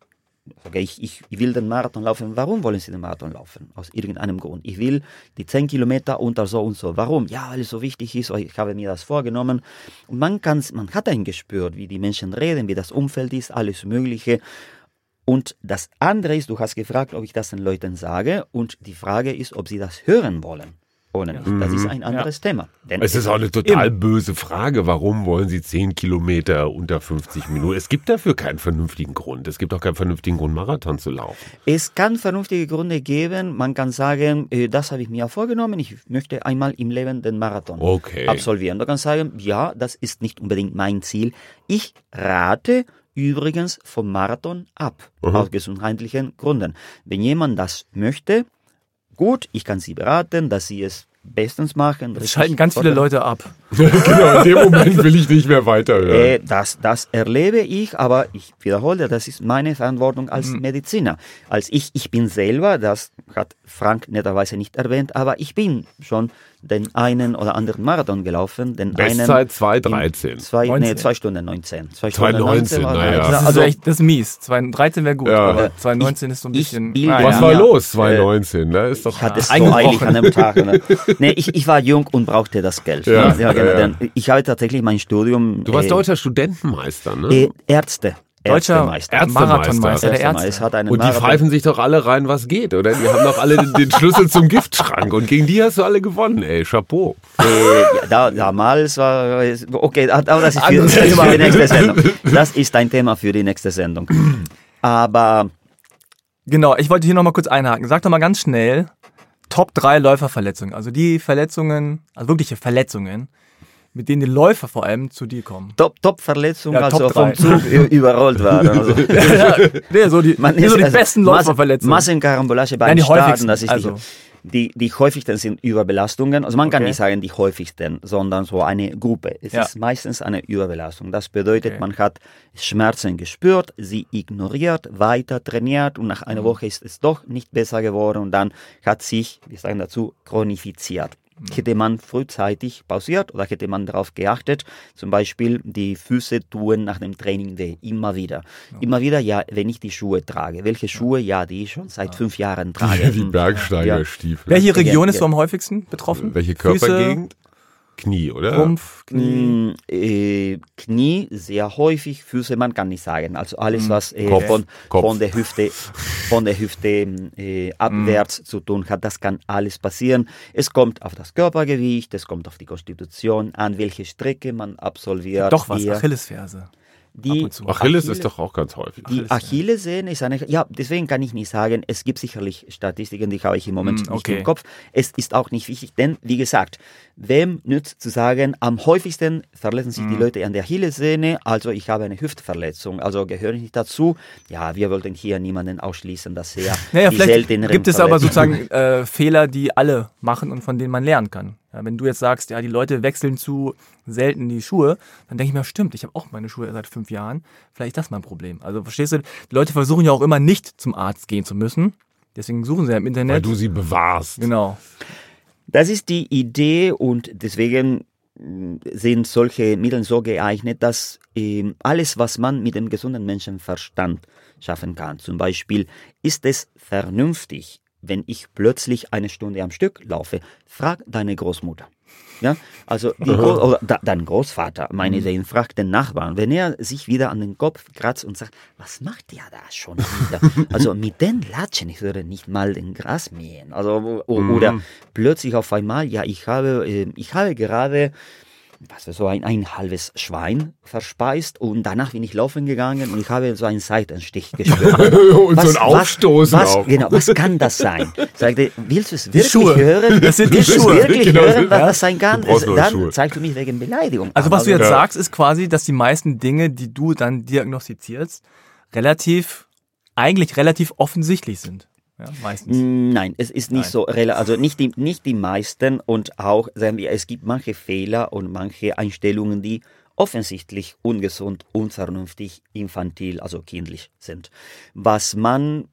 Okay, ich, ich, ich will den Marathon laufen. Warum wollen Sie den Marathon laufen? Aus irgendeinem Grund. Ich will die 10 Kilometer unter so und so. Warum? Ja, weil es so wichtig ist. Ich habe mir das vorgenommen. Und man, kann's, man hat ein Gespür, wie die Menschen reden, wie das Umfeld ist, alles Mögliche. Und das andere ist, du hast gefragt, ob ich das den Leuten sage. Und die Frage ist, ob sie das hören wollen oder nicht. Das ist ein anderes Thema. Denn Es ist auch eine total böse Frage. Warum wollen Sie 10 Kilometer unter 50 Minuten? Es gibt dafür keinen vernünftigen Grund. Es gibt auch keinen vernünftigen Grund, Marathon zu laufen. Es kann vernünftige Gründe geben. Man kann sagen, äh, das habe ich mir vorgenommen. Ich möchte einmal im Leben den Marathon Okay. absolvieren. Du kannst sagen, ja, das ist nicht unbedingt mein Ziel. Ich rate übrigens vom Marathon ab, aus gesundheitlichen Gründen. Wenn jemand das möchte, gut, ich kann Sie beraten, dass Sie es bestens machen. Das schalten ganz viele. Leute ab. genau, in dem Moment will ich nicht mehr weiterhören. Äh, das, das erlebe ich, aber ich wiederhole, das ist meine Verantwortung als Mediziner. Als ich, ich bin selber, das hat Frank netterweise nicht erwähnt, aber ich bin schon den einen oder anderen Marathon gelaufen. Den Bestzeit einen 2,13. in Zwei, nee, 19. zwei Stunden 19. Zwei 2,19, war- naja. Das ist Also, echt, das ist mies. 13 wäre gut, Ja. aber 219 ist so ein Ich bisschen. bilde naja. Was Ja. war los? 2019, ne? Ist doch ich hatte es so eilig an dem Tag. Ne? Nee, ich, ich war jung und brauchte das Geld. Ja, ne? Genau. ja, ja. Denn Ich habe tatsächlich mein Studium. Du warst äh, deutscher Studentenmeister, ne? äh, Ärzte. Deutscher Ärztemeister. Marathonmeister der. Ärzte. hat einen Und die Marathon- pfeifen sich doch alle rein, was geht, oder? Die haben doch alle den, den Schlüssel zum Giftschrank und gegen die hast du alle gewonnen, ey. Chapeau. Äh, ja, da, damals war es- okay, aber das ist für, das ist Thema. für die nächste Sendung. Das ist ein Thema für die nächste Sendung. Aber Genau, ich wollte hier nochmal kurz einhaken. Sag doch mal ganz schnell, Top 3 Läuferverletzungen. Also die Verletzungen, also wirkliche Verletzungen, mit denen die Läufer vor allem zu dir kommen. Top, Top Verletzung, Ja, also Top vom. Zug überrollt waren. Also, ja, nee, so die, man die, so die also besten Läuferverletzungen. Massenkarambolage Nein, die Starten, häufigsten, das ist also. die, die, die häufigsten sind Überbelastungen. Also man kann Okay. nicht sagen die häufigsten, sondern so eine Gruppe. Es Ja. ist meistens eine Überbelastung. Das bedeutet, Okay. man hat Schmerzen gespürt, sie ignoriert, weiter trainiert und nach Mhm. einer Woche ist es doch nicht besser geworden und dann hat sich, wir sagen dazu, chronifiziert. Mhm. Hätte man frühzeitig pausiert oder hätte man darauf geachtet, zum Beispiel die Füße tun nach dem Training weh, immer wieder. Immer wieder, ja, wenn ich die Schuhe trage. Welche Schuhe? Ja, die ich schon seit fünf Jahren trage. Die Bergsteigerstiefel. Welche Region Ja, ist so am häufigsten betroffen? Welche Füße, Körpergegend? Knie, oder? Rumpf, Knie. Mm, äh, Knie sehr häufig, Füße man kann nicht sagen. Also alles, was äh, Kopf. von, Kopf. von der Hüfte, von der Hüfte äh, abwärts zu tun hat, das kann alles passieren. Es kommt auf das Körpergewicht, es kommt auf die Konstitution an, welche Strecke man absolviert. Doch was, Wie- Achillesferse. Die. Achilles Achille- ist doch auch ganz häufig. Die Achillessehne ist eine, ja, deswegen kann ich nicht sagen, es gibt sicherlich Statistiken, die habe ich im Moment Mm, nicht okay. im Kopf. Es ist auch nicht wichtig, denn, wie gesagt, wem nützt zu sagen, am häufigsten verletzen sich Mm. die Leute an der Achillessehne, also ich habe eine Hüftverletzung, also gehöre ich nicht dazu. Ja, wir wollten hier niemanden ausschließen, dass er Naja, die vielleicht selteneren gibt es aber sozusagen äh, Fehler, die alle machen und von denen man lernen kann. Ja, wenn du jetzt sagst, ja, die Leute wechseln zu selten die Schuhe, dann denke ich mir, stimmt, ich habe auch meine Schuhe seit fünf Jahren. Vielleicht ist das mein Problem. Also verstehst du, die Leute versuchen ja auch immer nicht zum Arzt gehen zu müssen. Deswegen suchen sie ja im Weil Internet. du sie bewahrst. genau. Das ist die Idee und deswegen mh, sind solche Mittel so geeignet, dass ähm, alles, was man mit dem gesunden Menschenverstand schaffen kann, zum Beispiel, ist es vernünftig, wenn ich plötzlich eine Stunde am Stück laufe, frag deine Großmutter. Ja, also die Gro oder da, dein Großvater, meinetwegen, fragt den Nachbarn, wenn er sich wieder an den Kopf kratzt und sagt, was macht der da schon wieder? Also mit den Latschen, ich würde nicht mal den Gras mähen. Also, o- oder plötzlich auf einmal, ja, ich habe, äh, ich habe gerade was so ein, ein halbes Schwein verspeist und danach bin ich laufen gegangen und ich habe so einen Seitenstich gespürt. Und so ein Aufstoßen was, auch. Genau, was kann das sein? Sagte, willst du es wirklich Schuhe. hören? Das sind die willst du es Schuhe. wirklich Genau, hören, was ja. das sein kann? Neue Dann Schuhe. zeigst du mich wegen Beleidigung. Also was du jetzt Ja. sagst, ist quasi, dass die meisten Dinge, die du dann diagnostizierst, relativ, eigentlich relativ offensichtlich sind. Ja, meistens. Nein, es ist nicht Nein. so, also nicht die, nicht die meisten und auch, sagen wir, es gibt manche Fehler und manche Einstellungen, die offensichtlich ungesund, unvernünftig, infantil, also kindlich sind. Was man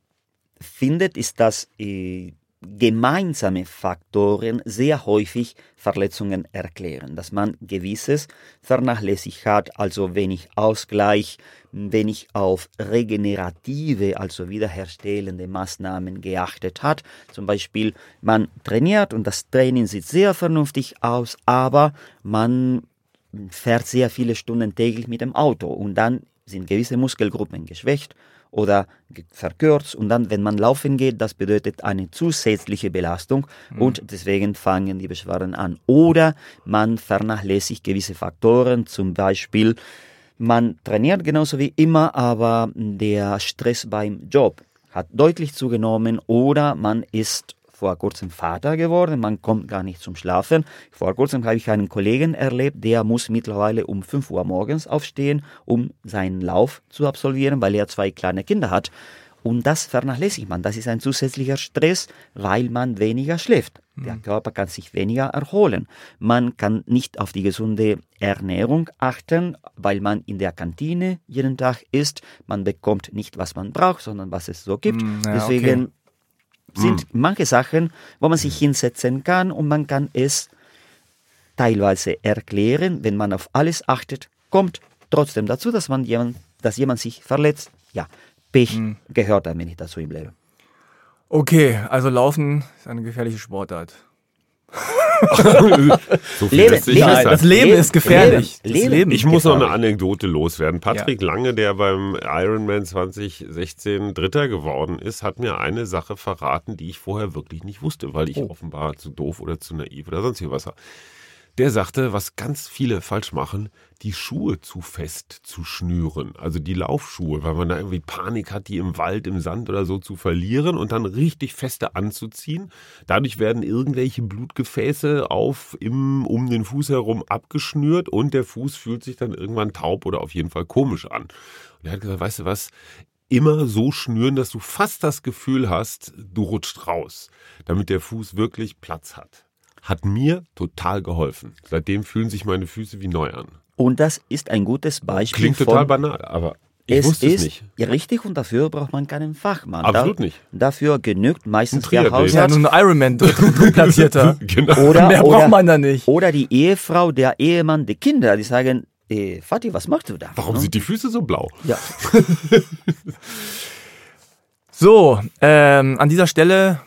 findet, ist, dass äh, gemeinsame Faktoren sehr häufig Verletzungen erklären, dass man gewisses vernachlässigt hat, also wenig Ausgleich, wenig auf regenerative, also wiederherstellende Maßnahmen geachtet hat. Zum Beispiel, man trainiert und das Training sieht sehr vernünftig aus, aber man fährt sehr viele Stunden täglich mit dem Auto und dann sind gewisse Muskelgruppen geschwächt oder verkürzt. Und dann, wenn man laufen geht, das bedeutet eine zusätzliche Belastung. Und deswegen fangen die Beschwerden an. Oder man vernachlässigt gewisse Faktoren, zum Beispiel man trainiert genauso wie immer, aber der Stress beim Job hat deutlich zugenommen. Oder man ist vor kurzem Vater geworden, man kommt gar nicht zum Schlafen. Vor kurzem habe ich einen Kollegen erlebt, der muss mittlerweile um 5 Uhr morgens aufstehen, um seinen Lauf zu absolvieren, weil er zwei kleine Kinder hat. Und das vernachlässigt man. Das ist ein zusätzlicher Stress, weil man weniger schläft. Der Körper kann sich weniger erholen. Man kann nicht auf die gesunde Ernährung achten, weil man in der Kantine jeden Tag isst. Man bekommt nicht, was man braucht, sondern was es so gibt. Mm, ja, Deswegen okay. Sind manche Sachen, wo man sich hinsetzen kann und man kann es teilweise erklären, wenn man auf alles achtet, kommt trotzdem dazu, dass man jemand, dass jemand sich verletzt. Ja, Pech gehört ein wenig dazu im Leben. Okay, also Laufen ist eine gefährliche Sportart. So viel Leben- Leben- Nein, das Leben Leben- ist gefährlich. Leben- Das Leben- Leben. Ich muss noch eine gefährlich. Anekdote loswerden. Patrick Lange, der beim Ironman 2016 Dritter geworden ist, hat mir eine Sache verraten, die ich vorher wirklich nicht wusste, weil ich Oh. offenbar zu doof oder zu naiv oder sonst was war. Der sagte, was ganz viele falsch machen, die Schuhe zu fest zu schnüren. Also die Laufschuhe, weil man da irgendwie Panik hat, die im Wald, im Sand oder so zu verlieren und dann richtig feste anzuziehen. Dadurch werden irgendwelche Blutgefäße auf, im, um den Fuß herum abgeschnürt und der Fuß fühlt sich dann irgendwann taub oder auf jeden Fall komisch an. Und er hat gesagt, weißt du was? Immer so schnüren, dass du fast das Gefühl hast, du rutscht raus, damit der Fuß wirklich Platz hat hat mir total geholfen. Seitdem fühlen sich meine Füße wie neu an. Und das ist ein gutes Beispiel Klingt von, total banal, aber ich es wusste ist es nicht. Ja, richtig und dafür braucht man keinen Fachmann. Absolut da, nicht. Dafür genügt meistens Ein der Triathlet. ja, nur ein Ironman, drittplatzierter. Genau. oder, Mehr oder, braucht man da nicht. oder die Ehefrau, der Ehemann, die Kinder, die sagen, äh, Vati, was machst du da? Warum Ne? sind die Füße so blau? ja. So, ähm, an dieser Stelle,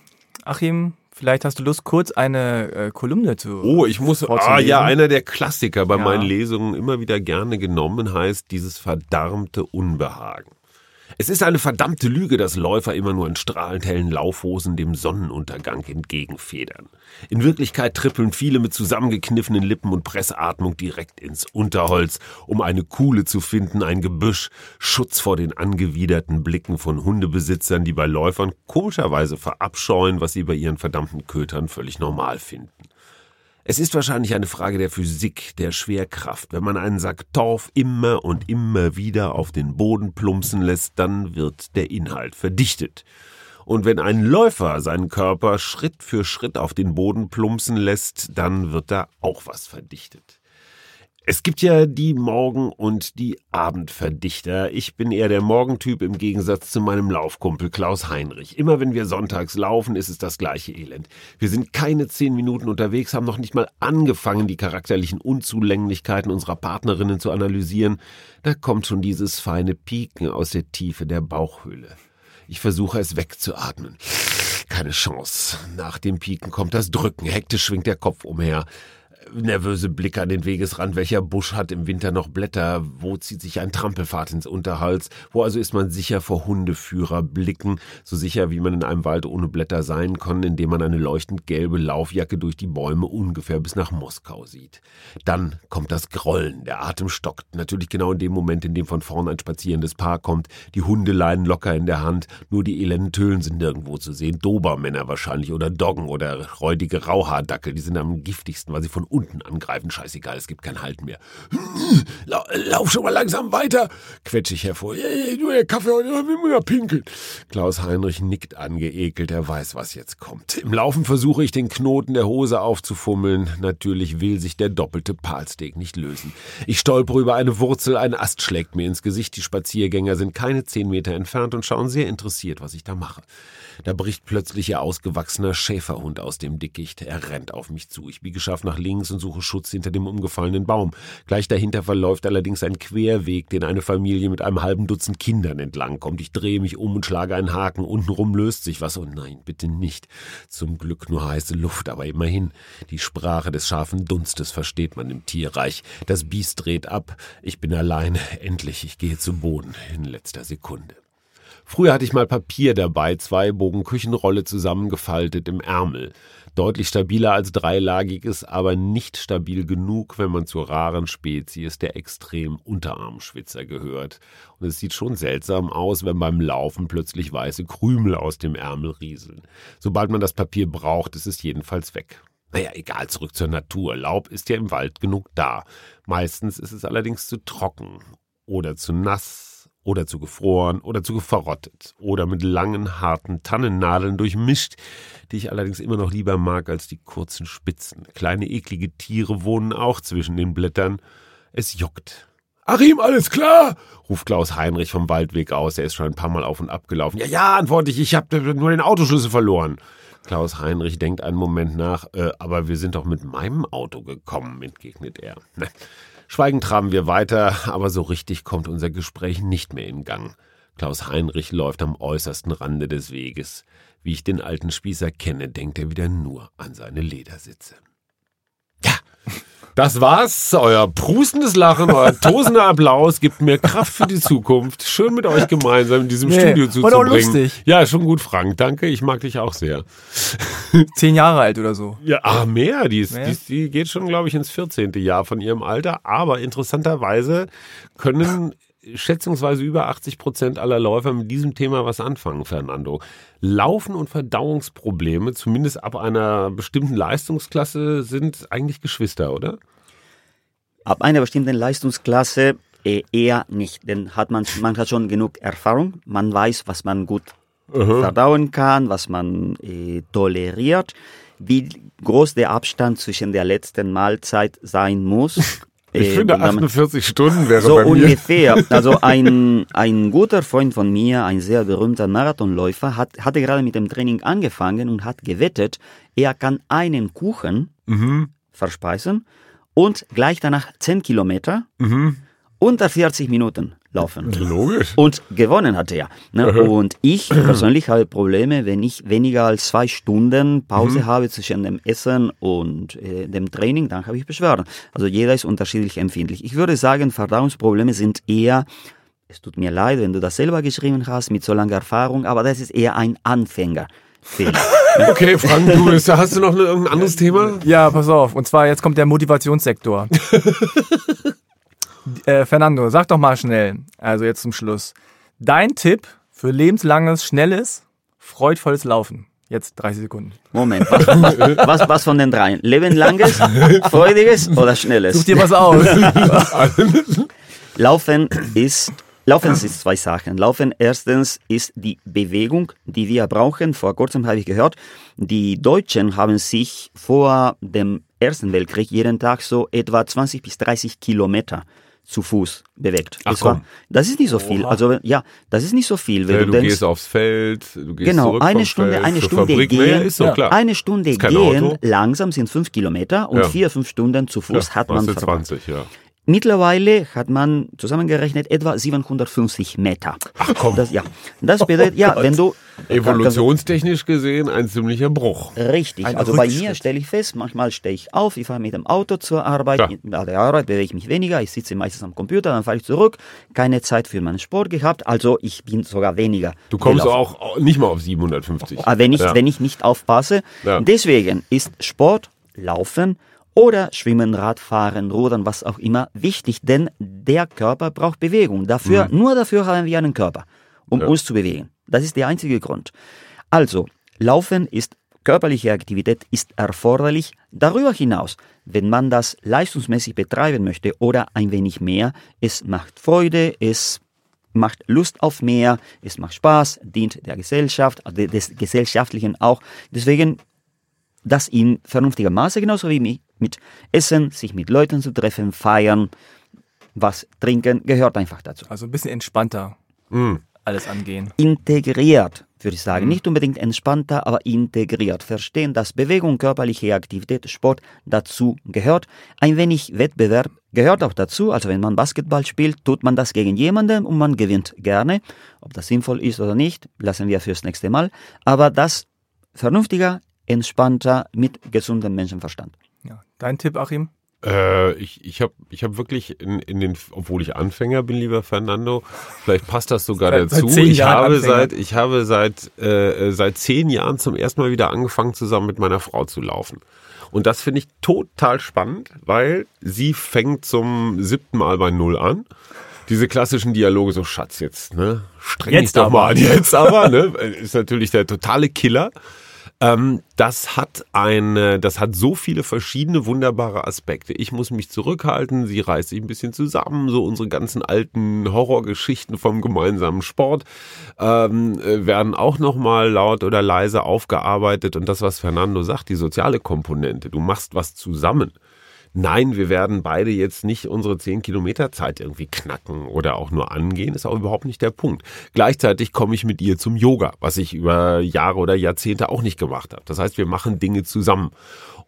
Achim, vielleicht hast du Lust, kurz eine äh, Kolumne zu. Oh, ich muss. Ah, ja, einer der Klassiker bei Ja. meinen Lesungen immer wieder gerne genommen heißt dieses verdammte Unbehagen. Es ist eine verdammte Lüge, dass Läufer immer nur in strahlend hellen Laufhosen dem Sonnenuntergang entgegenfedern. In Wirklichkeit trippeln viele mit zusammengekniffenen Lippen und Pressatmung direkt ins Unterholz, um eine Kuhle zu finden, ein Gebüsch, Schutz vor den angewiderten Blicken von Hundebesitzern, die bei Läufern komischerweise verabscheuen, was sie bei ihren verdammten Kötern völlig normal finden. Es ist wahrscheinlich eine Frage der Physik, der Schwerkraft. Wenn man einen Sack Torf immer und immer wieder auf den Boden plumpsen lässt, dann wird der Inhalt verdichtet. Und wenn ein Läufer seinen Körper Schritt für Schritt auf den Boden plumpsen lässt, dann wird da auch was verdichtet. Es gibt ja die Morgen- und die Abendverdichter. Ich bin eher der Morgentyp im Gegensatz zu meinem Laufkumpel Klaus Heinrich. Immer wenn wir sonntags laufen, ist es das gleiche Elend. Wir sind keine zehn Minuten unterwegs, haben noch nicht mal angefangen, die charakterlichen Unzulänglichkeiten unserer Partnerinnen zu analysieren. Da kommt schon dieses feine Pieken aus der Tiefe der Bauchhöhle. Ich versuche es wegzuatmen. Keine Chance. Nach dem Pieken kommt das Drücken. Hektisch schwingt der Kopf umher. Nervöse Blicke an den Wegesrand. Welcher Busch hat im Winter noch Blätter? Wo zieht sich ein Trampelpfad ins Unterhals? Wo also ist man sicher vor Hundeführerblicken? So sicher, wie man in einem Wald ohne Blätter sein kann, indem man eine leuchtend gelbe Laufjacke durch die Bäume ungefähr bis nach Moskau sieht. Dann kommt das Grollen. Der Atem stockt. Natürlich genau in dem Moment, in dem von vorn ein spazierendes Paar kommt. Die Hundeleinen locker in der Hand. Nur die elenden Tölen sind nirgendwo zu sehen. Dobermänner wahrscheinlich oder Doggen oder räudige Rauhaardackel. Die sind am giftigsten, weil sie von unten angreifen. Scheißegal, es gibt kein Halten mehr. Lauf schon mal langsam weiter, quetsche ich hervor. Nur der Kaffee heute, will mir pinkeln. Klaus Heinrich nickt angeekelt, er weiß, was jetzt kommt. Im Laufen versuche ich den Knoten der Hose aufzufummeln. Natürlich will sich der doppelte Palsteak nicht lösen. Ich stolpere über eine Wurzel, ein Ast schlägt mir ins Gesicht. Die Spaziergänger sind keine zehn Meter entfernt und schauen sehr interessiert, was ich da mache. Da bricht plötzlich ihr ausgewachsener Schäferhund aus dem Dickicht. Er rennt auf mich zu. Ich biege scharf nach links und suche Schutz hinter dem umgefallenen Baum. Gleich dahinter verläuft allerdings ein Querweg, den eine Familie mit einem halben Dutzend Kindern entlangkommt. Ich drehe mich um und schlage einen Haken. Untenrum löst sich was. Oh nein, bitte nicht. Zum Glück nur heiße Luft, aber immerhin. Die Sprache des scharfen Dunstes versteht man im Tierreich. Das Biest dreht ab. Ich bin alleine. Endlich, ich gehe zu Boden in letzter Sekunde. Früher hatte ich mal Papier dabei, zwei Bogen Küchenrolle zusammengefaltet im Ärmel. Deutlich stabiler als dreilagiges, aber nicht stabil genug, wenn man zur raren Spezies der extrem Unterarmschwitzer gehört. Und es sieht schon seltsam aus, wenn beim Laufen plötzlich weiße Krümel aus dem Ärmel rieseln. Sobald man das Papier braucht, ist es jedenfalls weg. Naja, egal, zurück zur Natur. Laub ist ja im Wald genug da. Meistens ist es allerdings zu trocken oder zu nass oder zu gefroren oder zu verrottet oder mit langen, harten Tannennadeln durchmischt, die ich allerdings immer noch lieber mag als die kurzen Spitzen. Kleine eklige Tiere wohnen auch zwischen den Blättern. Es juckt. Achim, alles klar? ruft Klaus Heinrich vom Waldweg aus. Er ist schon ein paar Mal auf und ab gelaufen. Ja, ja, antworte ich, ich habe nur den Autoschlüssel verloren. Klaus Heinrich denkt einen Moment nach, äh, aber wir sind doch mit meinem Auto gekommen, entgegnet er. Schweigend traben wir weiter, aber so richtig kommt unser Gespräch nicht mehr in Gang. Klaus Heinrich läuft am äußersten Rande des Weges. Wie ich den alten Spießer kenne, denkt er wieder nur an seine Ledersitze. Das war's. Euer prustendes Lachen, euer tosender Applaus gibt mir Kraft für die Zukunft. Schön mit euch gemeinsam in diesem nee, Studio zuzubringen. Auch lustig. Ja, schon gut, Frank. Danke. Ich mag dich auch sehr. Zehn Jahre alt oder so. Ja, ah, mehr. Die, ist, mehr? Die, die geht schon, glaube ich, ins 14. Jahr von ihrem Alter. Aber interessanterweise können schätzungsweise über 80 Prozent aller Läufer mit diesem Thema was anfangen, Fernando. Laufen und Verdauungsprobleme, zumindest ab einer bestimmten Leistungsklasse, sind eigentlich Geschwister, oder? Ab einer bestimmten Leistungsklasse äh, eher nicht, denn hat man, man hat schon genug Erfahrung, man weiß, was man gut Aha. verdauen kann, was man äh, toleriert, wie groß der Abstand zwischen der letzten Mahlzeit sein muss Ich äh, finde 48 Stunden wäre so bei mir. ungefähr. Also ein, ein guter Freund von mir, ein sehr berühmter Marathonläufer, hat, hatte gerade mit dem Training angefangen und hat gewettet, er kann einen Kuchen mhm. verspeisen und gleich danach 10 Kilometer mhm. unter 40 Minuten laufen. Logisch. Und gewonnen hat er. Ne? Und ich persönlich habe Probleme, wenn ich weniger als zwei Stunden Pause mhm. habe zwischen dem Essen und äh, dem Training, dann habe ich Beschwerden. Also jeder ist unterschiedlich empfindlich. Ich würde sagen, Verdauungsprobleme sind eher es tut mir leid, wenn du das selber geschrieben hast mit so langer Erfahrung, aber das ist eher ein Anfänger. Okay, Frank, du bist, hast du noch ein anderes Thema? Ja, pass auf. Und zwar jetzt kommt der Motivationssektor. Äh, Fernando, sag doch mal schnell, also jetzt zum Schluss, dein Tipp für lebenslanges, schnelles, freudvolles Laufen. Jetzt 30 Sekunden. Moment, was, was, was von den dreien? Lebenlanges, freudiges oder schnelles? Such dir was aus. Laufen ist Laufen ist zwei Sachen. Laufen erstens ist die Bewegung, die wir brauchen. Vor kurzem habe ich gehört, die Deutschen haben sich vor dem Ersten Weltkrieg jeden Tag so etwa 20 bis 30 Kilometer zu Fuß bewegt. Ach, das, war, das ist nicht so viel. Oha. Also ja, das ist nicht so viel. Wenn ja, du, du denkst, gehst aufs Feld, du gehst genau, zurück eine Stunde, Feld, eine Stunde Fabrik, gehen, nee, so, klar. eine Stunde gehen Auto. langsam sind fünf Kilometer und ja. vier, fünf Stunden zu Fuß ja, hat man 20, ja. Mittlerweile hat man zusammengerechnet etwa 750 Meter. Ach komm. Das, ja, das bedeutet, ja, oh wenn du... Evolutionstechnisch gesehen ein ziemlicher Bruch. Richtig. Ein also bei mir stelle ich fest, manchmal stehe ich auf, ich fahre mit dem Auto zur Arbeit. Bei der Arbeit bewege ich mich weniger, ich sitze meistens am Computer, dann fahre ich zurück. Keine Zeit für meinen Sport gehabt, also ich bin sogar weniger. Du kommst gelaufen. auch nicht mal auf 750. Ah, wenn ich, ja. wenn ich nicht aufpasse. Ja. Deswegen ist Sport, Laufen oder Schwimmen, Radfahren, Rudern, was auch immer, wichtig, denn der Körper braucht Bewegung. Dafür, mhm. Nur dafür haben wir einen Körper, um ja. uns zu bewegen. Das ist der einzige Grund. Also, Laufen ist körperliche Aktivität ist erforderlich. Darüber hinaus, wenn man das leistungsmäßig betreiben möchte oder ein wenig mehr, es macht Freude, es macht Lust auf mehr, es macht Spaß, dient der Gesellschaft, des Gesellschaftlichen auch. Deswegen das in vernünftiger Maße, genauso wie mit Essen, sich mit Leuten zu treffen, feiern, was trinken, gehört einfach dazu. Also ein bisschen entspannter Mm. alles angehen. Integriert, würde ich sagen. Nicht unbedingt entspannter, aber integriert. Verstehen, dass Bewegung, körperliche Aktivität, Sport dazu gehört. Ein wenig Wettbewerb gehört auch dazu. Also wenn man Basketball spielt, tut man das gegen jemanden und man gewinnt gerne. Ob das sinnvoll ist oder nicht, lassen wir fürs nächste Mal. Aber das vernünftiger, entspannter, mit gesundem Menschenverstand. Ja. Dein Tipp, Achim? Äh, ich ich habe ich hab wirklich in, in den, obwohl ich Anfänger bin, lieber Fernando, vielleicht passt das sogar Seit- seit dazu. zehn ich Jahren habe Anfänger. seit ich habe seit äh, seit zehn Jahren zum ersten Mal wieder angefangen, zusammen mit meiner Frau zu laufen. Und das finde ich total spannend, weil sie fängt zum siebten Mal bei Null an. Diese klassischen Dialoge, so Schatz jetzt, ne? Streng dich Jetzt doch aber. mal an, jetzt aber, ne? Ist natürlich der totale Killer. Ähm, das hat eine, das hat so viele verschiedene wunderbare Aspekte. Ich muss mich zurückhalten, sie reißt sich ein bisschen zusammen, so unsere ganzen alten Horrorgeschichten vom gemeinsamen Sport ähm, äh, werden auch nochmal laut oder leise aufgearbeitet und das, was Fernando sagt, die soziale Komponente, du machst was zusammen. Nein, wir werden beide jetzt nicht unsere 10 Kilometer Zeit irgendwie knacken oder auch nur angehen, ist auch überhaupt nicht der Punkt. Gleichzeitig komme ich mit ihr zum Yoga, was ich über Jahre oder Jahrzehnte auch nicht gemacht habe. Das heißt, wir machen Dinge zusammen.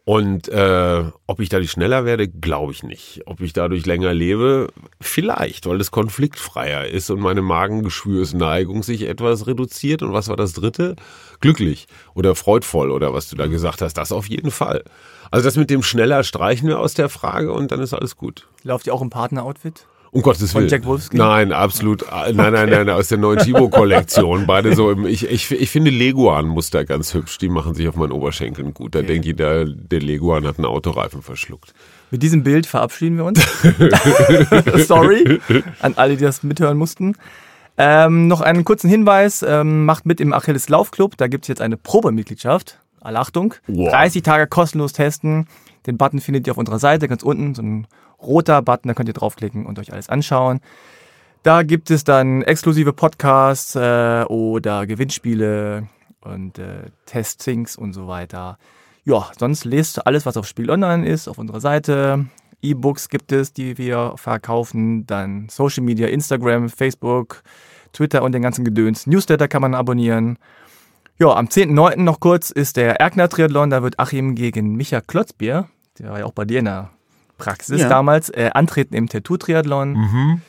Und äh, ob ich dadurch schneller werde, glaube ich nicht. Ob ich dadurch länger lebe, vielleicht, weil es konfliktfreier ist und meine Magengeschwürsneigung sich etwas reduziert. Und was war das dritte? Glücklich oder freudvoll oder was du da gesagt hast. Das auf jeden Fall. Also das mit dem schneller streichen wir aus der Frage und dann ist alles gut. Lauft ihr auch im Partner-Outfit? Um Gottes Von Willen. Jack Wolfskin? Nein, absolut. äh, Nein, nein, nein, aus der neuen Chibo-Kollektion. Beide so im, ich, ich, ich finde Leguan-Muster ganz hübsch. Die machen sich auf meinen Oberschenkeln gut. Da denkt jeder, der Leguan hat einen Autoreifen verschluckt. Mit diesem Bild verabschieden wir uns. Sorry an alle, die das mithören mussten. Ähm, noch einen kurzen Hinweis. Ähm, macht mit im Achilles Laufclub. Da gibt es jetzt eine Probemitgliedschaft. Alle Achtung. Wow. 30 Tage kostenlos testen. Den Button findet ihr auf unserer Seite ganz unten. So ein roter Button. Da könnt ihr draufklicken und euch alles anschauen. Da gibt es dann exklusive Podcasts äh, oder Gewinnspiele und äh, Testings und so weiter. Ja, sonst lest alles, was auf Spiel Online ist, auf unserer Seite. E-Books gibt es, die wir verkaufen. Dann Social Media, Instagram, Facebook, Twitter und den ganzen Gedöns. Newsletter kann man abonnieren. Ja, am 10.9. noch kurz ist der Erkner Triathlon. Da wird Achim gegen Micha Klotzbier, der war ja auch bei dir in der Praxis Ja. damals, äh, antreten im Tattoo-Triathlon.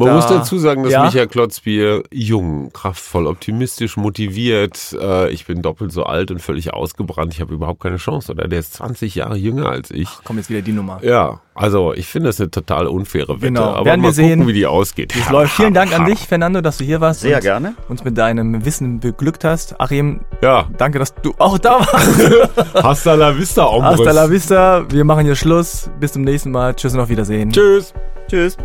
Man Da- muss dazu sagen, dass ja. Michael Klotzbier jung, kraftvoll, optimistisch, motiviert. Äh, ich bin doppelt so alt und völlig ausgebrannt. Ich habe überhaupt keine Chance, oder? Der ist 20 Jahre jünger als ich. Kommt jetzt wieder die Nummer. Ja, also ich finde das eine total unfaire Wette. Genau, Aber werden mal wir sehen, gucken, wie die ausgeht. Es läuft. Vielen Dank an dich, Fernando, dass du hier warst Sehr und gerne. uns mit deinem Wissen beglückt hast. Achim, Ja, danke, dass du auch da warst. hasta la vista, Hombres. Hasta la vista. Wir machen hier Schluss. Bis zum nächsten Mal. Tschüss und auf Wiedersehen. Tschüss. Tschüss.